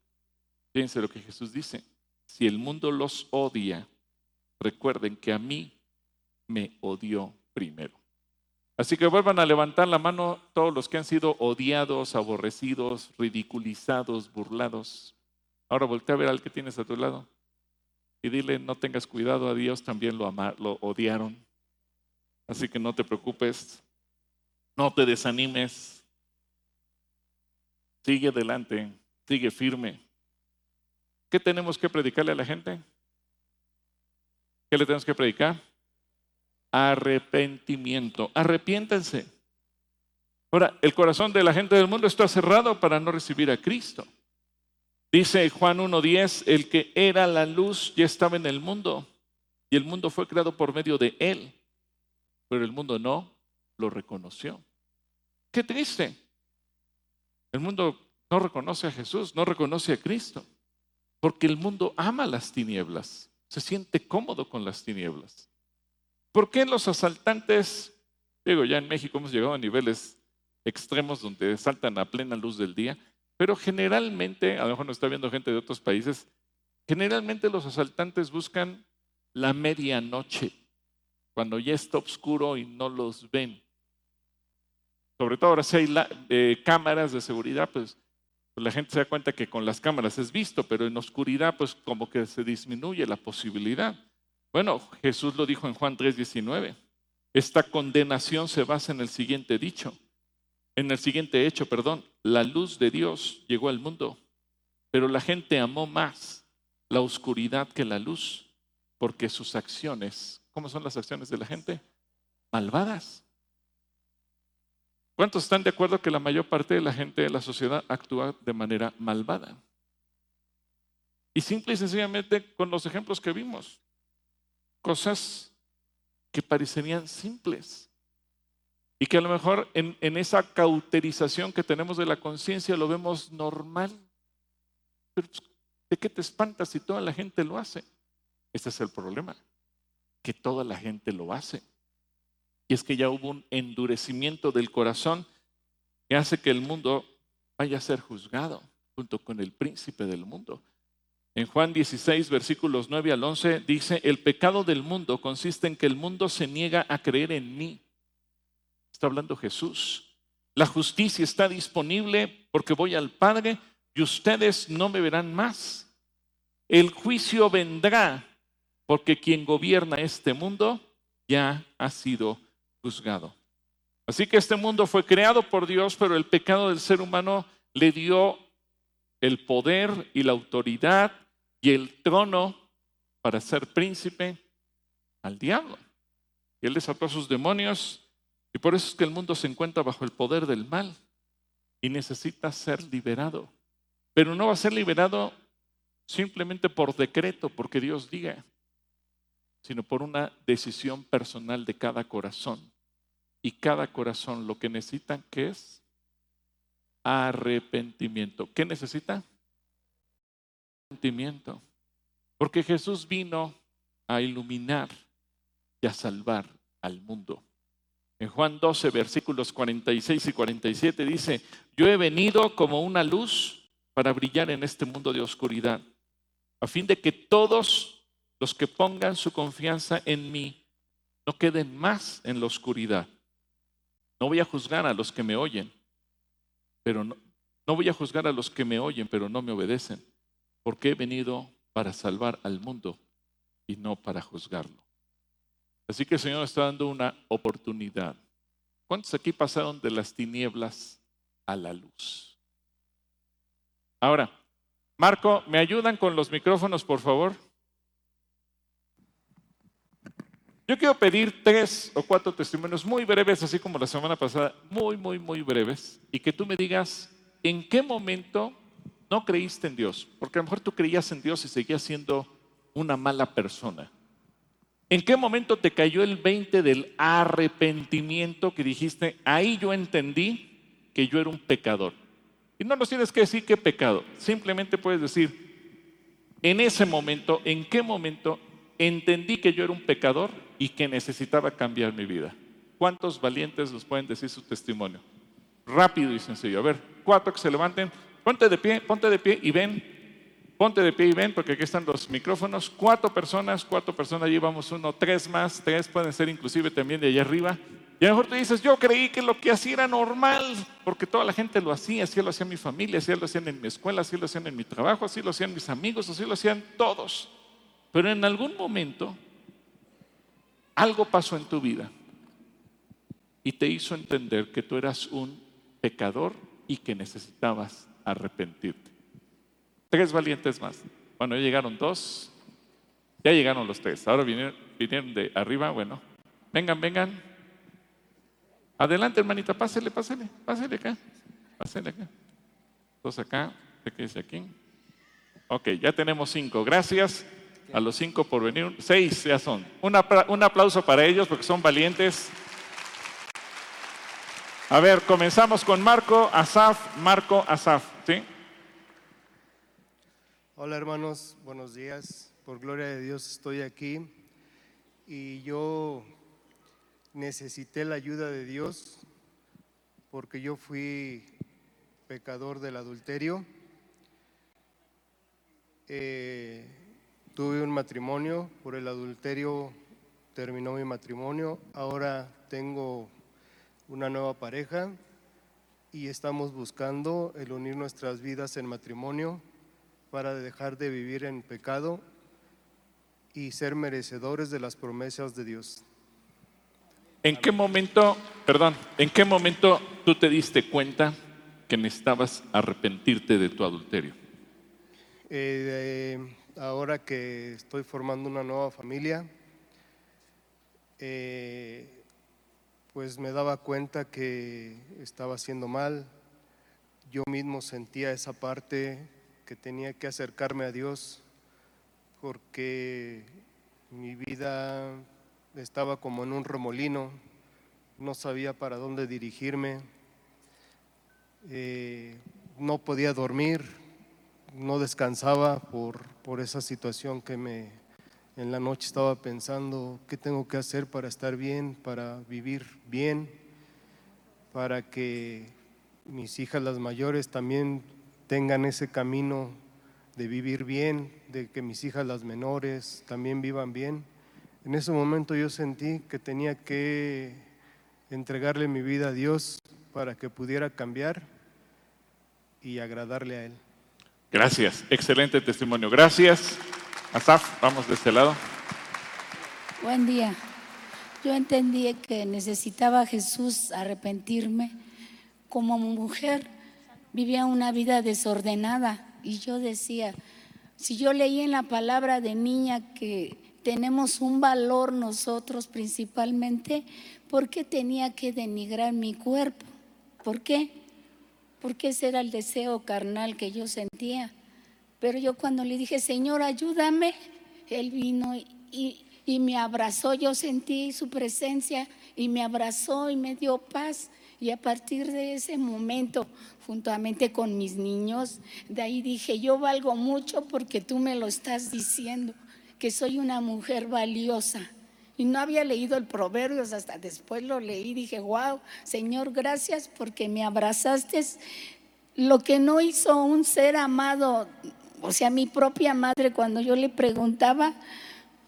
S1: fíjense lo que Jesús dice. Si el mundo los odia, recuerden que a mí me odió primero. Así que vuelvan a levantar la mano todos los que han sido odiados, aborrecidos, ridiculizados, burlados. Ahora voltea a ver al que tienes a tu lado y dile, no tengas cuidado, a Dios también lo, lo odiaron. Así que no te preocupes, no te desanimes, sigue adelante, sigue firme. ¿Qué tenemos que predicarle a la gente? ¿Qué le tenemos que predicar? Arrepentimiento. Arrepiéntense. Ahora, el corazón de la gente del mundo está cerrado para no recibir a Cristo. Dice Juan 1.10, el que era la luz ya estaba en el mundo y el mundo fue creado por medio de él, pero el mundo no lo reconoció. Qué triste. El mundo no reconoce a Jesús, no reconoce a Cristo, porque el mundo ama las tinieblas, se siente cómodo con las tinieblas. ¿Por qué los asaltantes, digo, ya en México hemos llegado a niveles extremos donde saltan a plena luz del día? Pero generalmente, a lo mejor nos está viendo gente de otros países, generalmente los asaltantes buscan la medianoche, cuando ya está oscuro y no los ven. Sobre todo ahora si hay eh, cámaras de seguridad, pues, pues, la gente se da cuenta que con las cámaras es visto, pero en oscuridad pues como que se disminuye la posibilidad. Bueno, Jesús lo dijo en Juan 3:19. Esta condenación se basa en el siguiente dicho en el siguiente hecho, perdón, la luz de Dios llegó al mundo, pero la gente amó más la oscuridad que la luz, porque sus acciones, ¿cómo son las acciones de la gente? Malvadas. ¿Cuántos están de acuerdo que la mayor parte de la gente de la sociedad actúa de manera malvada? Y simple y sencillamente con los ejemplos que vimos, cosas que parecerían simples, y que a lo mejor en, esa cauterización que tenemos de la conciencia lo vemos normal. Pero pues, ¿de qué te espantas si toda la gente lo hace? Este es el problema, que toda la gente lo hace. Y es que ya hubo un endurecimiento del corazón que hace que el mundo vaya a ser juzgado junto con el príncipe del mundo. En Juan 16, versículos 9 al 11, dice, el pecado del mundo consiste en que el mundo se niega a creer en mí está hablando Jesús. La justicia está disponible porque voy al Padre y ustedes no me verán más. El juicio vendrá porque quien gobierna este mundo ya ha sido juzgado. Así que este mundo fue creado por Dios, pero el pecado del ser humano le dio el poder y la autoridad y el trono para ser príncipe al diablo. Y él desató a sus demonios y por eso es que el mundo se encuentra bajo el poder del mal y necesita ser liberado. Pero no va a ser liberado simplemente por decreto, porque Dios diga, sino por una decisión personal de cada corazón. Y cada corazón lo que necesita, ¿qué es? Arrepentimiento. ¿Qué necesita? Arrepentimiento. Porque Jesús vino a iluminar y a salvar al mundo. En Juan 12, versículos 46 y 47 dice, yo he venido como una luz para brillar en este mundo de oscuridad, a fin de que todos los que pongan su confianza en mí no queden más en la oscuridad. No voy a juzgar a los que me oyen, pero no, no voy a juzgar a los que me oyen, pero no me obedecen, porque he venido para salvar al mundo y no para juzgarlo. Así que el Señor está dando una oportunidad. ¿Cuántos aquí pasaron de las tinieblas a la luz? Ahora, Marco, ¿me ayudan con los micrófonos, por favor? Yo quiero pedir tres o cuatro testimonios muy breves, así como la semana pasada, muy, muy, muy breves, y que tú me digas en qué momento no creíste en Dios, porque a lo mejor tú creías en Dios y seguías siendo una mala persona. ¿En qué momento te cayó el 20 del arrepentimiento que dijiste, ahí yo entendí que yo era un pecador? Y no nos tienes que decir qué pecado, simplemente puedes decir, en ese momento, ¿en qué momento entendí que yo era un pecador y que necesitaba cambiar mi vida? ¿Cuántos valientes nos pueden decir su testimonio? Rápido y sencillo. A ver, cuatro que se levanten. Ponte de pie, ponte de pie y ven. Ponte de pie y ven, porque aquí están los micrófonos. Cuatro personas, cuatro personas, allí vamos uno, tres más, tres pueden ser inclusive también de allá arriba. Y a lo mejor tú dices, yo creí que lo que hacía era normal, porque toda la gente lo hacía, así lo hacía mi familia, así lo hacían en mi escuela, así lo hacían en mi trabajo, así lo hacían mis amigos, así lo hacían todos. Pero en algún momento algo pasó en tu vida y te hizo entender que tú eras un pecador y que necesitabas arrepentirte. Tres valientes más. Bueno, ya llegaron dos. Ya llegaron los tres. Ahora vinieron, vinieron de arriba. Bueno, vengan, vengan. Adelante, hermanita, pásele, pásele, pásele acá. Pásele acá. Dos acá. ¿Qué dice aquí? Ok, ya tenemos cinco. Gracias a los cinco por venir. Seis ya son. un aplauso para ellos porque son valientes. A ver, comenzamos con Marco Asaf. Marco Asaf.
S2: Hola hermanos, buenos días. Por gloria de Dios estoy aquí y yo necesité la ayuda de Dios porque yo fui pecador del adulterio. Eh, tuve un matrimonio, por el adulterio terminó mi matrimonio, ahora tengo una nueva pareja y estamos buscando el unir nuestras vidas en matrimonio para dejar de vivir en pecado y ser merecedores de las promesas de Dios.
S1: ¿En qué momento, perdón, en qué momento tú te diste cuenta que necesitabas arrepentirte de tu adulterio?
S2: Eh, ahora que estoy formando una nueva familia, eh, pues me daba cuenta que estaba haciendo mal. Yo mismo sentía esa parte que tenía que acercarme a Dios porque mi vida estaba como en un remolino, no sabía para dónde dirigirme, eh, no podía dormir, no descansaba por, por esa situación que me en la noche estaba pensando qué tengo que hacer para estar bien, para vivir bien, para que mis hijas las mayores también tengan ese camino de vivir bien, de que mis hijas las menores también vivan bien. En ese momento yo sentí que tenía que entregarle mi vida a Dios para que pudiera cambiar y agradarle a Él.
S1: Gracias, excelente testimonio. Gracias. Asaf, vamos de este lado.
S3: Buen día. Yo entendí que necesitaba Jesús arrepentirme como mujer vivía una vida desordenada y yo decía, si yo leí en la palabra de niña que tenemos un valor nosotros principalmente, ¿por qué tenía que denigrar mi cuerpo? ¿Por qué? Porque ese era el deseo carnal que yo sentía. Pero yo cuando le dije, Señor, ayúdame, Él vino y, y me abrazó, yo sentí su presencia y me abrazó y me dio paz. Y a partir de ese momento, juntamente con mis niños, de ahí dije, yo valgo mucho porque tú me lo estás diciendo, que soy una mujer valiosa. Y no había leído el Proverbios, hasta después lo leí, dije, wow, Señor, gracias porque me abrazaste. Lo que no hizo un ser amado, o sea, mi propia madre, cuando yo le preguntaba,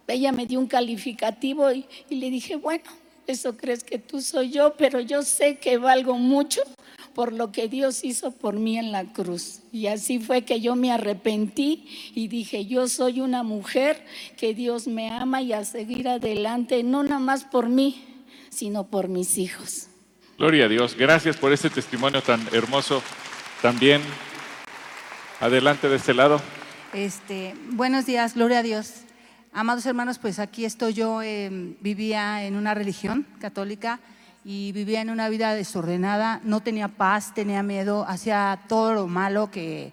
S3: ella me dio un calificativo y, y le dije, bueno, eso crees que tú soy yo, pero yo sé que valgo mucho por lo que Dios hizo por mí en la cruz. Y así fue que yo me arrepentí y dije, yo soy una mujer que Dios me ama y a seguir adelante, no nada más por mí, sino por mis hijos.
S1: Gloria a Dios. Gracias por este testimonio tan hermoso también. Adelante de este lado.
S4: Este, buenos días, gloria a Dios. Amados hermanos, pues aquí estoy yo, em, vivía en una religión católica y vivía en una vida desordenada, no tenía paz, tenía miedo, hacía todo lo malo que,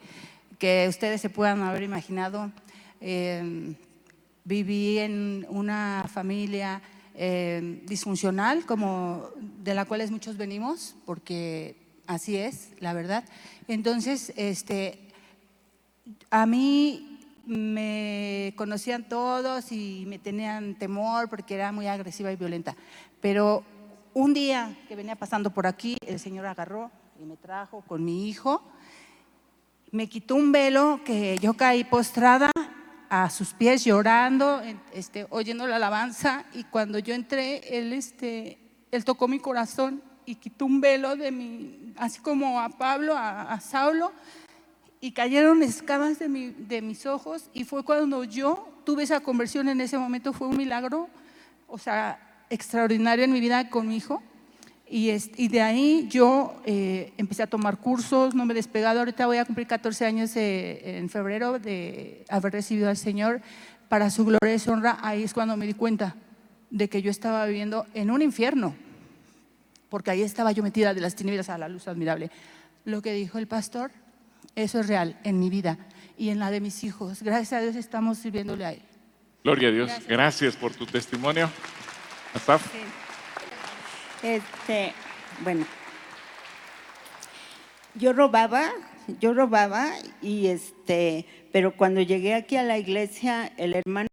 S4: que ustedes se puedan haber imaginado. Em, viví en una familia em, disfuncional, como de la cual muchos venimos, porque así es, la verdad. Entonces, este, a mí me conocían todos y me tenían temor porque era muy agresiva y violenta. Pero un día que venía pasando por aquí, el Señor agarró y me trajo con mi hijo, me quitó un velo que yo caí postrada a sus pies llorando, este, oyendo la alabanza y cuando yo entré, él, este, él tocó mi corazón y quitó un velo de mi, así como a Pablo, a, a Saulo, y cayeron escamas de, mi, de mis ojos y fue cuando yo tuve esa conversión en ese momento, fue un milagro, o sea, extraordinario en mi vida con mi hijo. Y, y de ahí yo eh, empecé a tomar cursos, no me he despegado, ahorita voy a cumplir 14 años eh, en febrero de haber recibido al Señor para su gloria y su honra, ahí es cuando me di cuenta de que yo estaba viviendo en un infierno, porque ahí estaba yo metida de las tinieblas a la luz admirable. Lo que dijo el pastor, eso es real en mi vida y en la de mis hijos. Gracias a Dios estamos sirviéndole a Él.
S1: Gloria a Dios. Gracias, por tu testimonio. Asaf.
S5: Este, bueno, yo robaba, yo robaba y este, pero cuando llegué aquí a la iglesia, el hermano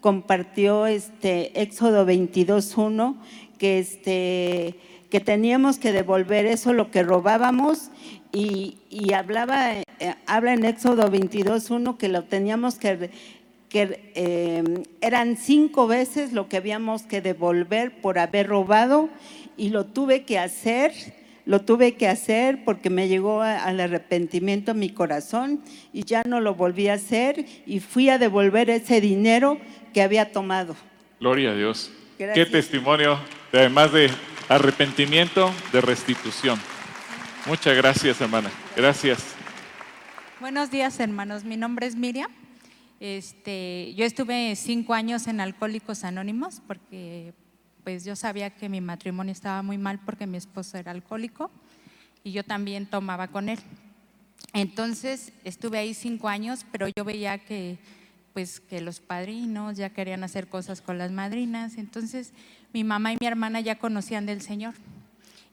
S5: compartió este Éxodo 22.1 que este que teníamos que devolver eso lo que robábamos y, hablaba, eh, habla en Éxodo 22.1 que lo teníamos que, que eh, eran cinco veces lo que habíamos que devolver por haber robado y lo tuve que hacer, lo tuve que hacer porque me llegó al arrepentimiento mi corazón y ya no lo volví a hacer y fui a devolver ese dinero que había tomado.
S1: Gloria a Dios. Qué testimonio, además de arrepentimiento, de restitución. Muchas gracias, hermana. Gracias.
S6: Buenos días, hermanos. Mi nombre es Miriam. Este, yo estuve cinco años en Alcohólicos Anónimos porque pues yo sabía que mi matrimonio estaba muy mal porque mi esposo era alcohólico y yo también tomaba con él. Entonces estuve ahí cinco años, pero yo veía que pues que los padrinos ya querían hacer cosas con las madrinas. Entonces mi mamá y mi hermana ya conocían del Señor.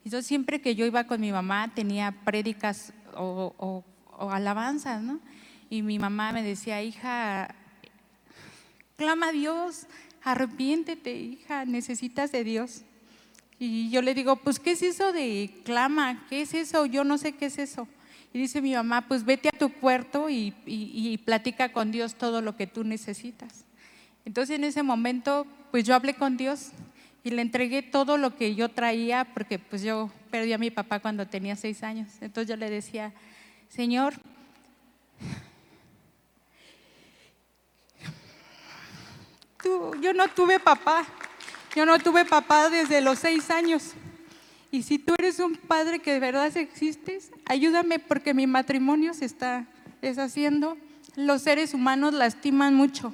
S6: Entonces siempre que yo iba con mi mamá tenía prédicas o, alabanzas, ¿no? Y mi mamá me decía, hija, clama a Dios, arrepiéntete, hija, necesitas de Dios. Y yo le digo, pues, ¿qué es eso de clama? ¿Qué es eso? Yo no sé qué es eso. Y dice mi mamá, pues vete a tu puerto y, y, platica con Dios todo lo que tú necesitas. Entonces en ese momento, pues yo hablé con Dios y le entregué todo lo que yo traía, porque pues yo perdí a mi papá cuando tenía seis años. Entonces yo le decía, Señor, tú, yo no tuve papá, yo no tuve papá desde los seis años. Y si tú eres un padre que de verdad existes, ayúdame porque mi matrimonio se está deshaciendo. Los seres humanos lastiman mucho,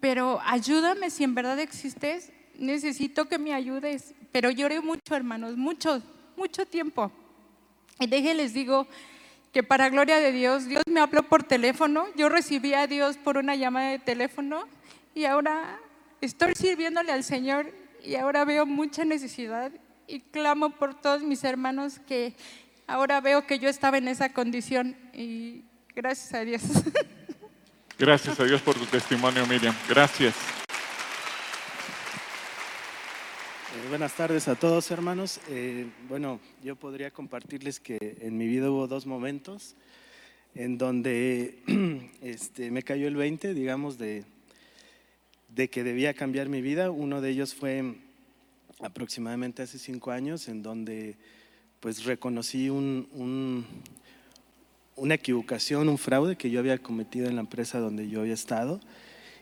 S6: pero ayúdame si en verdad existes necesito que me ayudes. Pero lloré mucho, hermanos, mucho, mucho tiempo. Y déjenles digo que para gloria de Dios, Dios me habló por teléfono, yo recibí a Dios por una llamada de teléfono y ahora estoy sirviéndole al Señor y ahora veo mucha necesidad y clamo por todos mis hermanos que ahora veo que yo estaba en esa condición y gracias a Dios.
S1: Gracias a Dios por tu testimonio, Miriam. Gracias.
S7: Buenas tardes a todos, hermanos. Eh, bueno, yo podría compartirles que en mi vida hubo dos momentos en donde este, me cayó el 20, digamos, de, de que debía cambiar mi vida. Uno de ellos fue aproximadamente hace cinco años, en donde pues reconocí un, una equivocación, un fraude que yo había cometido en la empresa donde yo había estado.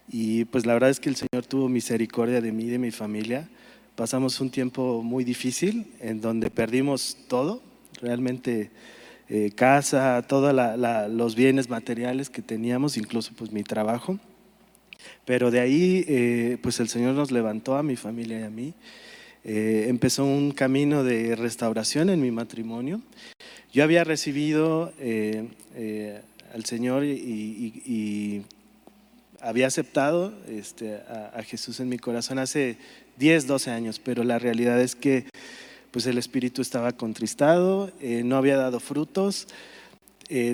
S7: Y pues la verdad es que el Señor tuvo misericordia de mí y de mi familia pasamos un tiempo muy difícil en donde perdimos todo, realmente eh, casa, todos los bienes materiales que teníamos, incluso pues mi trabajo. Pero de ahí eh, pues el Señor nos levantó a mi familia y a mí. Eh, empezó un camino de restauración en mi matrimonio Yo había recibido eh, eh, al Señor y, había aceptado este, a, Jesús en mi corazón hace 10, 12 años, pero la realidad es que pues el espíritu estaba contristado, eh, no había dado frutos,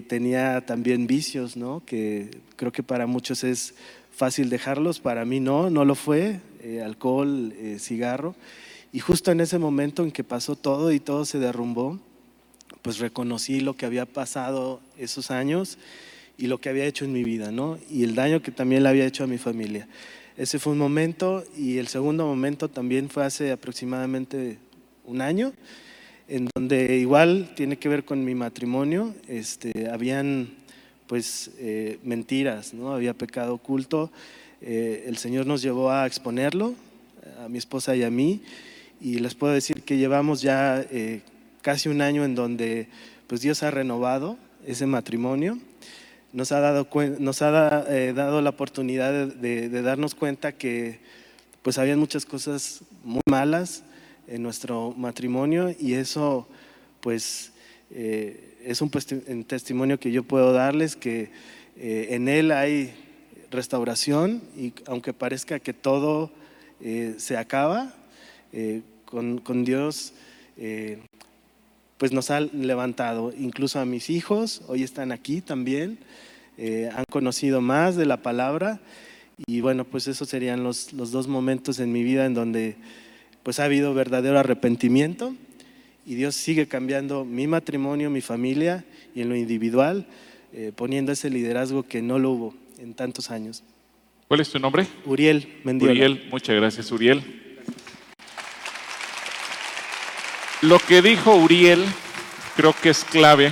S7: tenía también vicios, ¿no? que creo que para muchos es fácil dejarlos, para mí no, no lo fue, alcohol, cigarro. Y justo en ese momento en que pasó todo y todo se derrumbó, pues reconocí lo que había pasado esos años y lo que había hecho en mi vida, ¿no? Y el daño que también le había hecho a mi familia. Ese fue un momento y el segundo momento también fue hace aproximadamente un año, en donde igual tiene que ver con mi matrimonio, este, habían pues eh, mentiras, ¿no? Había pecado oculto, eh, el Señor nos llevó a exponerlo, a mi esposa y a mí, y les puedo decir que llevamos ya eh, casi un año en donde pues Dios ha renovado ese matrimonio, nos ha dado, nos ha eh, dado la oportunidad de, darnos cuenta que pues había muchas cosas muy malas en nuestro matrimonio y eso pues eh, es un, testimonio que yo puedo darles que en él hay restauración y aunque parezca que todo se acaba, con, Dios, eh, pues nos ha levantado. Incluso a mis hijos, hoy están aquí también, eh, han conocido más de la palabra. Y bueno, pues esos serían los, los, dos momentos en mi vida en donde pues ha habido verdadero arrepentimiento y Dios sigue cambiando mi matrimonio, mi familia y en lo individual, eh, poniendo ese liderazgo que no lo hubo en tantos años.
S1: ¿Cuál es tu nombre?
S7: Uriel Mendiola.
S1: Uriel, muchas gracias Uriel. Lo que dijo Uriel creo que es clave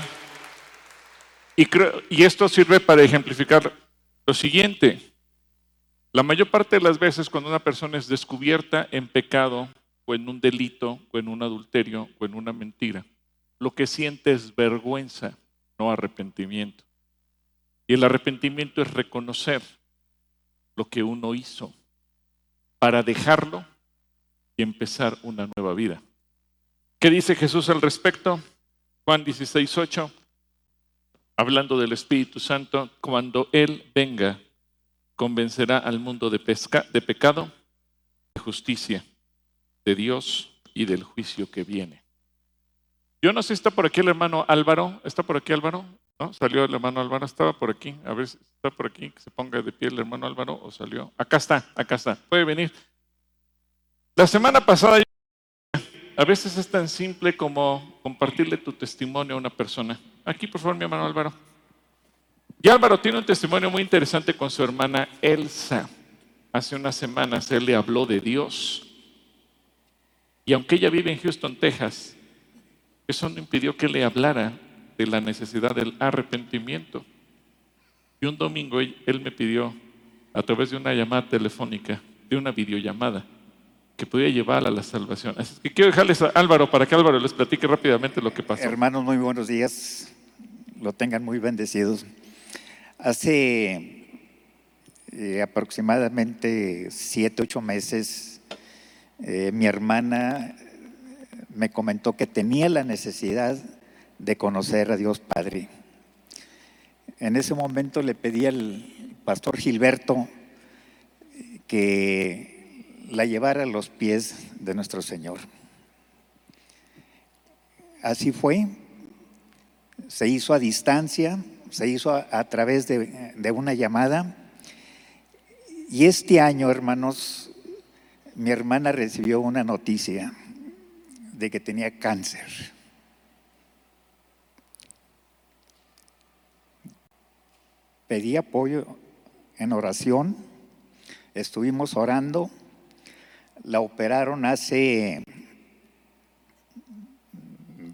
S1: y, y esto sirve para ejemplificar lo siguiente. La mayor parte de las veces cuando una persona es descubierta en pecado o en un delito o en un adulterio o en una mentira, lo que siente es vergüenza, no arrepentimiento. Y el arrepentimiento es reconocer lo que uno hizo para dejarlo y empezar una nueva vida. ¿Qué dice Jesús al respecto? Juan 16, 8, hablando del Espíritu Santo, cuando Él venga, convencerá al mundo de, de pecado, de justicia, de Dios y del juicio que viene. Yo no sé está por aquí el hermano Álvaro. ¿Está por aquí Álvaro? ¿No? Salió el hermano Álvaro, estaba por aquí. A ver si está por aquí, que se ponga de pie el hermano Álvaro o salió. Acá está, acá está. Puede venir. La semana pasada a veces es tan simple como compartirle tu testimonio a una persona. Aquí, por favor, mi hermano Álvaro. Y Álvaro tiene un testimonio muy interesante con su hermana Elsa. Hace unas semanas él le habló de Dios. Y aunque ella vive en Houston, Texas, eso no impidió que le hablara de la necesidad del arrepentimiento. Y un domingo él me pidió, a través de una llamada telefónica, de una videollamada, que podía llevar a la salvación. Así quiero dejarles a Álvaro para que Álvaro les platique rápidamente lo que pasó.
S8: Hermanos, muy buenos días. Lo tengan muy bendecidos. Hace eh, aproximadamente siete, ocho meses, eh, mi hermana me comentó que tenía la necesidad de conocer a Dios Padre. En ese momento le pedí al pastor Gilberto que la llevara a los pies de nuestro Señor. Así fue, se hizo a distancia, se hizo a, través de, de una llamada. Y este año, hermanos, mi hermana recibió una noticia de que tenía cáncer. Pedí apoyo en oración, estuvimos orando la operaron hace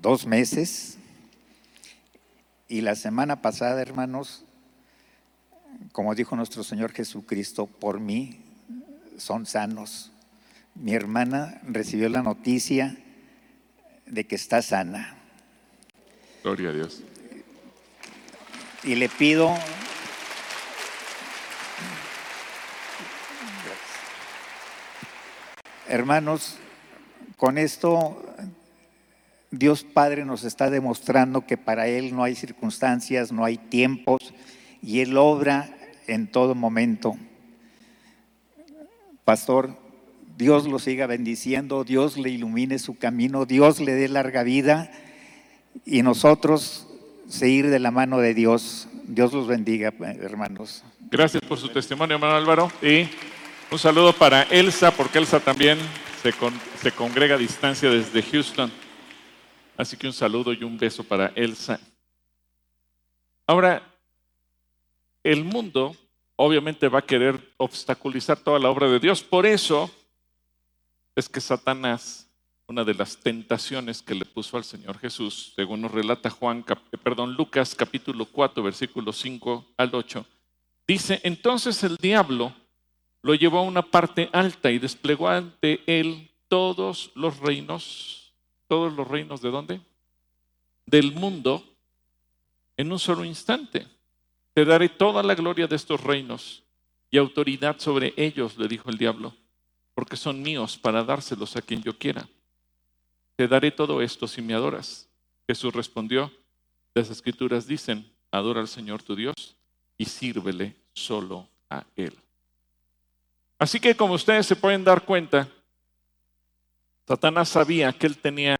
S8: dos meses y la semana pasada, hermanos, como dijo nuestro Señor Jesucristo, por mí son sanos. Mi hermana recibió la noticia de que está sana.
S1: Gloria a Dios.
S8: Y le pido Hermanos, con esto Dios Padre nos está demostrando que para Él no hay circunstancias, no hay tiempos, y Él obra en todo momento. Pastor, Dios lo siga bendiciendo, Dios le ilumine su camino, Dios le dé larga vida y nosotros seguir de la mano de Dios. Dios los bendiga, hermanos.
S1: Gracias por su testimonio, hermano Álvaro. Y un saludo para Elsa, porque Elsa también se, se congrega a distancia desde Houston. Así que un saludo y un beso para Elsa. Ahora, el mundo obviamente va a querer obstaculizar toda la obra de Dios. Por eso es que Satanás, una de las tentaciones que le puso al Señor Jesús, según nos relata Juan, perdón, Lucas capítulo 4, versículos 5 al 8, dice, entonces el diablo lo llevó a una parte alta y desplegó ante él todos los reinos, todos los reinos de dónde? Del mundo en un solo instante. Te daré toda la gloria de estos reinos y autoridad sobre ellos, le dijo el diablo, porque son míos para dárselos a quien yo quiera. Te daré todo esto si me adoras. Jesús respondió, las escrituras dicen, adora al Señor tu Dios y sírvele solo a Él. Así que como ustedes se pueden dar cuenta, Satanás sabía que él tenía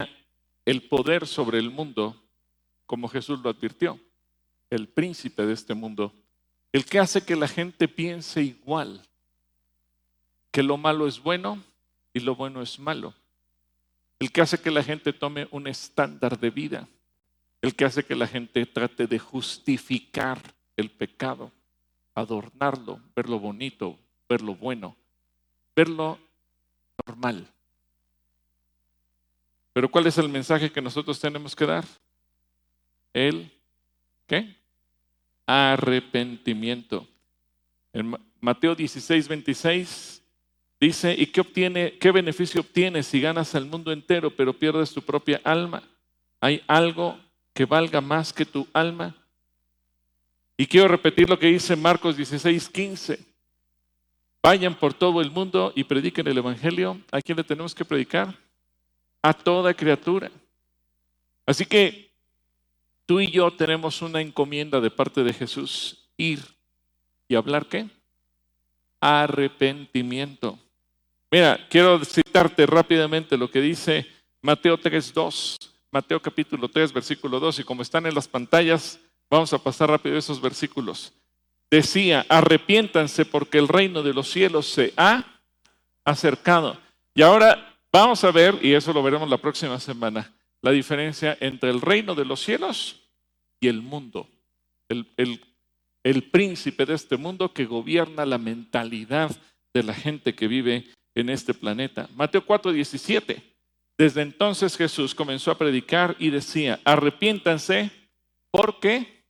S1: el poder sobre el mundo, como Jesús lo advirtió el príncipe de este mundo, el que hace que la gente piense igual, que lo malo es bueno y lo bueno es malo, el que hace que la gente tome un estándar de vida, el que hace que la gente trate de justificar el pecado, adornarlo, verlo bonito, verlo bueno, verlo normal. Pero ¿cuál es el mensaje que nosotros tenemos que dar? El ¿qué? Arrepentimiento. En Mateo 16, 26 dice, ¿y qué qué beneficio obtienes si ganas al mundo entero pero pierdes tu propia alma? ¿Hay algo que valga más que tu alma? Y quiero repetir lo que dice Marcos 16, 15. Vayan por todo el mundo y prediquen el Evangelio. ¿A quién le tenemos que predicar? A toda criatura. Así que Tú y yo tenemos una encomienda de parte de Jesús, ir y hablar qué? Arrepentimiento. Mira, quiero citarte rápidamente lo que dice Mateo 3.2, Mateo capítulo 3, versículo 2, y como están en las pantallas, vamos a pasar rápido esos versículos. Decía, arrepiéntanse porque el reino de los cielos se ha acercado. Y ahora vamos a ver, y eso lo veremos la próxima semana, la diferencia entre el reino de los cielos y el mundo. El, el, príncipe de este mundo que gobierna la mentalidad de la gente que vive en este planeta. Mateo 4, 17. Desde entonces Jesús comenzó a predicar y decía, arrepiéntanse porque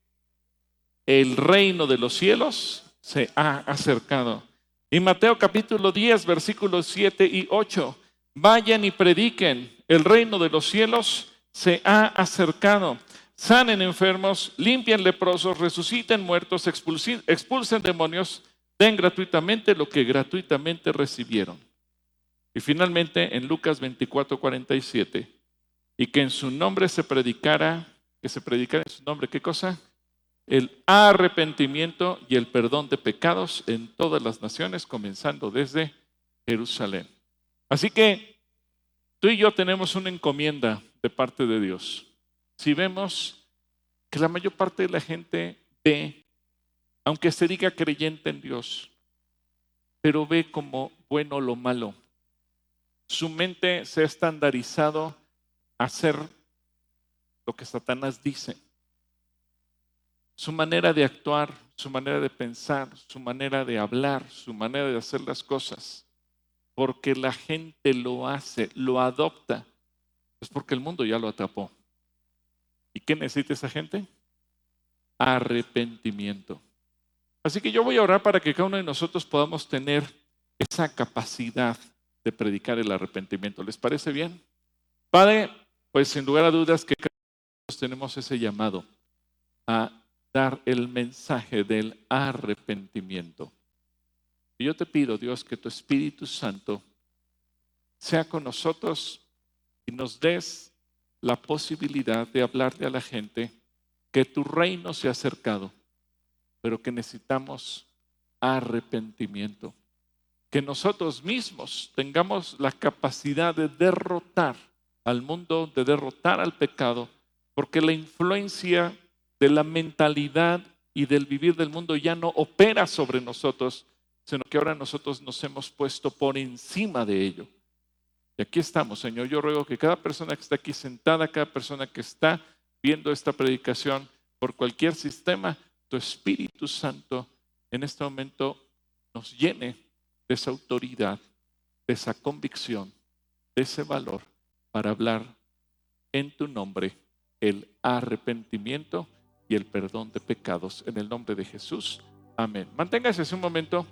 S1: el reino de los cielos se ha acercado. Y Mateo capítulo 10, versículos 7 y 8, vayan y prediquen el reino de los cielos se ha acercado. Sanen enfermos, limpian leprosos, resuciten muertos, expulsen, expulsen demonios, den gratuitamente lo que gratuitamente recibieron. Y finalmente en Lucas 24, 47, y que en su nombre se predicara, que se predicara en su nombre, ¿qué cosa? El arrepentimiento y el perdón de pecados en todas las naciones, comenzando desde Jerusalén. Así que Tú y yo tenemos una encomienda de parte de Dios. Si vemos que la mayor parte de la gente ve, aunque se diga creyente en Dios, pero ve como bueno lo malo. Su mente se ha estandarizado a hacer lo que Satanás dice. Su manera de actuar, su manera de pensar, su manera de hablar, su manera de hacer las cosas porque la gente lo hace, lo adopta, es porque el mundo ya lo atrapó. ¿Y qué necesita esa gente? Arrepentimiento. Así que yo voy a orar para que cada uno de nosotros podamos tener esa capacidad de predicar el arrepentimiento. ¿Les parece bien? Padre, pues sin lugar a dudas que nosotros tenemos ese llamado a dar el mensaje del arrepentimiento. Yo te pido, Dios, que tu Espíritu Santo sea con nosotros y nos des la posibilidad de hablarle a la gente que tu reino se ha acercado, pero que necesitamos arrepentimiento. Que nosotros mismos tengamos la capacidad de derrotar al mundo, de derrotar al pecado, porque la influencia de la mentalidad y del vivir del mundo ya no opera sobre nosotros, sino que ahora nosotros nos hemos puesto por encima de ello. Y aquí estamos, Señor. Yo ruego que cada persona que está aquí sentada, cada persona que está viendo esta predicación por cualquier sistema, tu Espíritu Santo en este momento nos llene de esa autoridad, de esa convicción, de ese valor para hablar en tu nombre el arrepentimiento y el perdón de pecados en el nombre de Jesús. Amén. Manténgase un momento.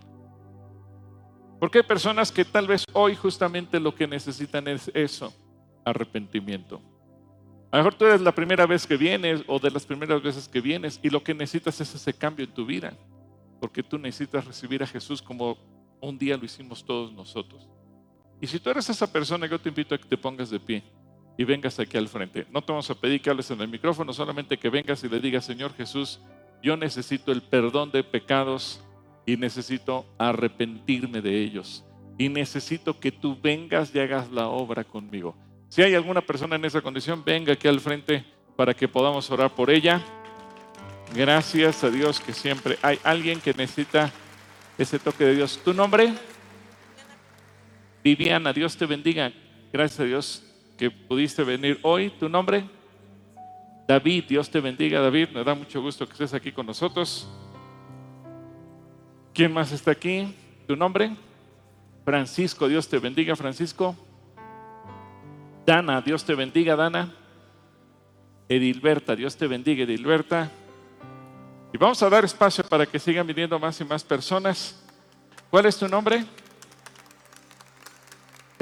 S1: Porque hay personas que tal vez hoy justamente lo que necesitan es eso, arrepentimiento. A lo mejor tú eres la primera vez que vienes o de las primeras veces que vienes y lo que necesitas es ese cambio en tu vida. Porque tú necesitas recibir a Jesús como un día lo hicimos todos nosotros. Y si tú eres esa persona, yo te invito a que te pongas de pie y vengas aquí al frente. No te vamos a pedir que hables en el micrófono, solamente que vengas y le digas, Señor Jesús, yo necesito el perdón de pecados y necesito arrepentirme de ellos. Y necesito que tú vengas y hagas la obra conmigo. Si hay alguna persona en esa condición, venga aquí al frente para que podamos orar por ella. Gracias a Dios que siempre hay alguien que necesita ese toque de Dios. ¿Tu nombre? Viviana, Dios te bendiga. Gracias a Dios pudiste venir hoy. ¿Tu nombre? David, Dios te bendiga, David. Me da mucho gusto que estés aquí con nosotros. ¿Quién más está aquí? ¿Tu nombre? Francisco, Dios te bendiga, Francisco. Dana, Dios te bendiga, Dana. Edilberta, Dios te bendiga, Edilberta. Y vamos a dar espacio para que sigan viniendo más y más personas. ¿Cuál es tu nombre?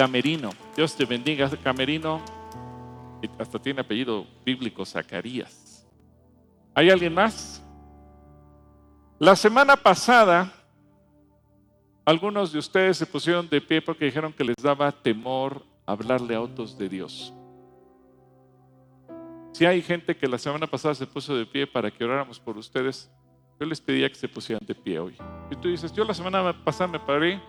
S1: Camerino. Dios te bendiga, Camerino. Hasta tiene apellido bíblico, Zacarías. ¿Hay alguien más? La semana pasada, algunos de ustedes se pusieron de pie porque dijeron que les daba temor hablarle a otros de Dios. Si hay gente que la semana pasada se puso de pie para que oráramos por ustedes, yo les pedía que se pusieran de pie hoy. Y tú dices, yo la semana pasada me paré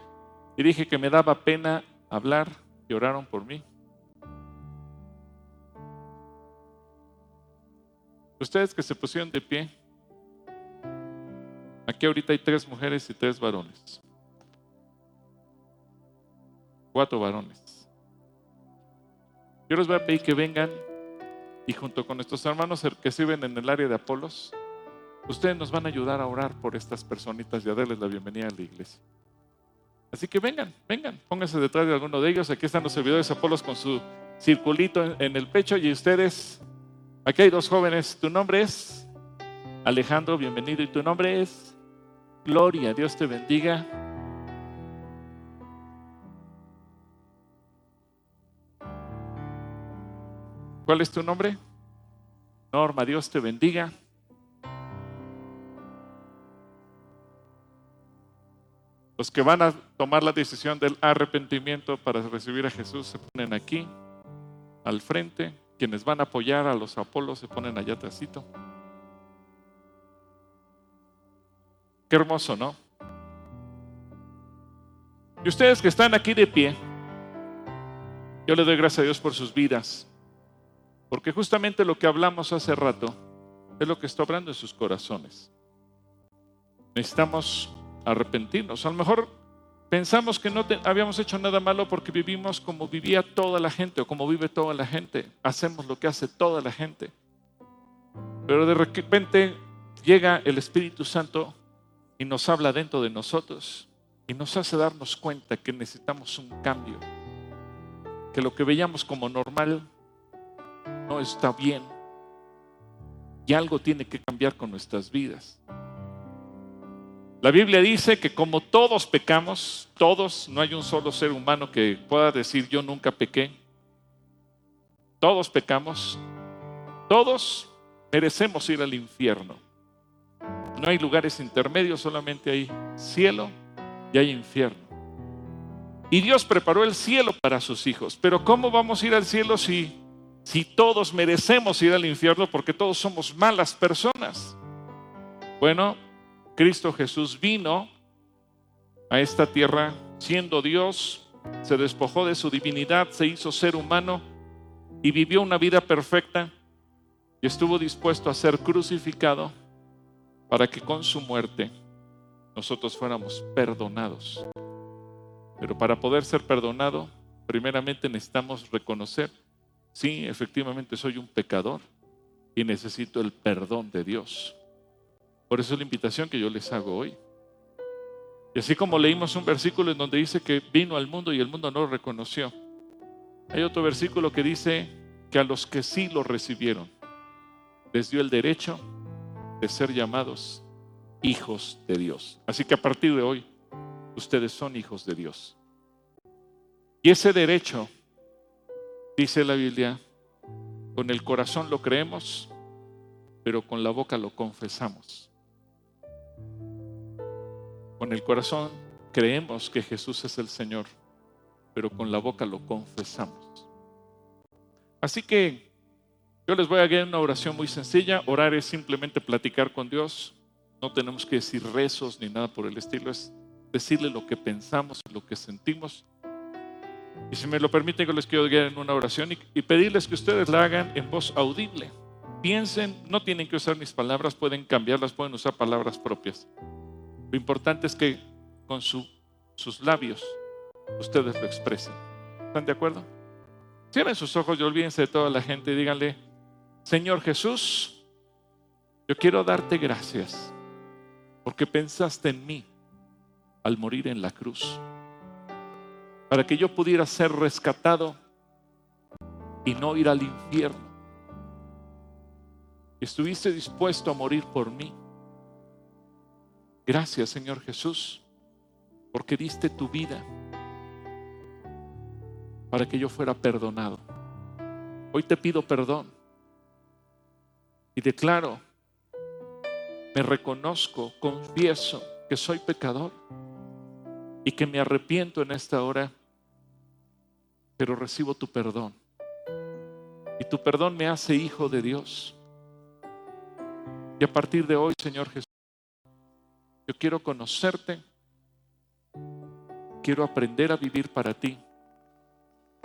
S1: y dije que me daba pena hablar y oraron por mí. Ustedes que se pusieron de pie, aquí ahorita hay tres mujeres y tres varones. Cuatro varones. Yo les voy a pedir que vengan y junto con nuestros hermanos que sirven en el área de Apolos, ustedes nos van a ayudar a orar por estas personitas y a darles la bienvenida a la iglesia. Así que vengan, vengan, pónganse detrás de alguno de ellos. Aquí están los servidores Apolos con su circulito en el pecho y ustedes, aquí hay dos jóvenes. Tu nombre es Alejandro, bienvenido. Y tu nombre es Gloria, Dios te bendiga. ¿Cuál es tu nombre? Norma, Dios te bendiga. Los que van a tomar la decisión del arrepentimiento para recibir a Jesús se ponen aquí, al frente. Quienes van a apoyar a los Apolos se ponen allá atrásito. Qué hermoso, ¿no? Y ustedes que están aquí de pie, yo le doy gracias a Dios por sus vidas, porque justamente lo que hablamos hace rato es lo que está obrando en sus corazones. Necesitamos arrepentirnos. A lo mejor pensamos que no habíamos hecho nada malo porque vivimos como vivía toda la gente o como vive toda la gente. Hacemos lo que hace toda la gente. Pero de repente llega el Espíritu Santo y nos habla dentro de nosotros y nos hace darnos cuenta que necesitamos un cambio. Que lo que veíamos como normal no está bien. Y algo tiene que cambiar con nuestras vidas. La Biblia dice que como todos pecamos, todos, no hay un solo ser humano que pueda decir yo nunca pequé. Todos pecamos, todos merecemos ir al infierno. No hay lugares intermedios, solamente hay cielo y hay infierno. Y Dios preparó el cielo para sus hijos. Pero ¿cómo vamos a ir al cielo si Si todos merecemos ir al infierno porque todos somos malas personas. Bueno, Cristo Jesús vino a esta tierra siendo Dios, se despojó de su divinidad, se hizo ser humano y vivió una vida perfecta y estuvo dispuesto a ser crucificado para que con su muerte nosotros fuéramos perdonados. Pero para poder ser perdonado, primeramente necesitamos reconocer, sí, efectivamente soy un pecador y necesito el perdón de Dios. Por eso es la invitación que yo les hago hoy. Y así como leímos un versículo en donde dice que vino al mundo y el mundo no lo reconoció, hay otro versículo que dice que a los que sí lo recibieron, les dio el derecho de ser llamados hijos de Dios. Así que a partir de hoy, ustedes son hijos de Dios. Y ese derecho, dice la Biblia, con el corazón lo creemos, pero con la boca lo confesamos. Con el corazón creemos que Jesús es el Señor, pero con la boca lo confesamos. Así que yo les voy a dar una oración muy sencilla. Orar es simplemente platicar con Dios. No tenemos que decir rezos ni nada por el estilo. Es decirle lo que pensamos, lo que sentimos. Y si me lo permiten, yo les quiero guiar en una oración y, pedirles que ustedes la hagan en voz audible. Piensen, no tienen que usar mis palabras, pueden cambiarlas, pueden usar palabras propias. Lo importante es que con sus labios ustedes lo expresen. ¿Están de acuerdo? Cierren sus ojos y olvídense de toda la gente y díganle, Señor Jesús, yo quiero darte gracias porque pensaste en mí al morir en la cruz, para que yo pudiera ser rescatado y no ir al infierno. Estuviste dispuesto a morir por mí. Gracias, Señor Jesús, porque diste tu vida para que yo fuera perdonado. Hoy te pido perdón y declaro, me reconozco, confieso que soy pecador y que me arrepiento en esta hora, pero recibo tu perdón. Y tu perdón me hace hijo de Dios. Y a partir de hoy, Señor Jesús, yo quiero conocerte, quiero aprender a vivir para ti,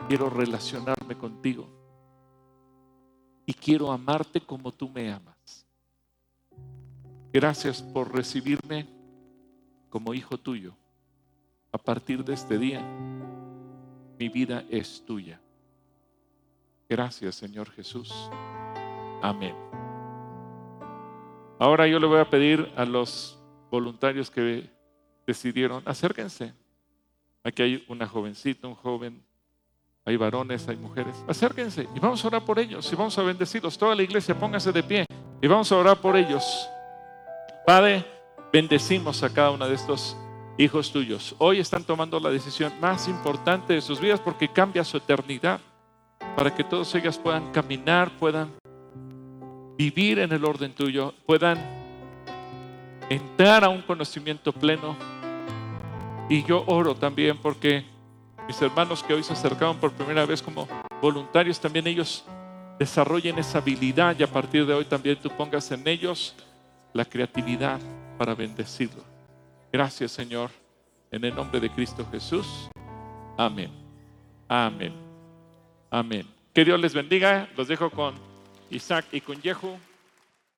S1: quiero relacionarme contigo y quiero amarte como tú me amas. Gracias por recibirme como hijo tuyo. A partir de este día, mi vida es tuya. Gracias, Señor Jesús. Amén. Ahora yo le voy a pedir a los voluntarios que decidieron, acérquense. Aquí hay una jovencita, un joven hay varones, hay mujeres. Acérquense y vamos a orar por ellos y vamos a bendecirlos. Toda la iglesia, póngase de pie y vamos a orar por ellos. Padre, bendecimos a cada uno de estos hijos tuyos. Hoy están tomando la decisión más importante de sus vidas porque cambia su eternidad. Para que todos ellas puedan caminar, puedan vivir en el orden tuyo, puedan entrar a un conocimiento pleno. Y yo oro también porque mis hermanos que hoy se acercaron por primera vez como voluntarios, también ellos desarrollen esa habilidad y a partir de hoy también tú pongas en ellos la creatividad para bendecirlo. Gracias Señor, en el nombre de Cristo Jesús. Amén. Amén. Amén. Que Dios les bendiga. Los dejo con Isaac y con Yehu.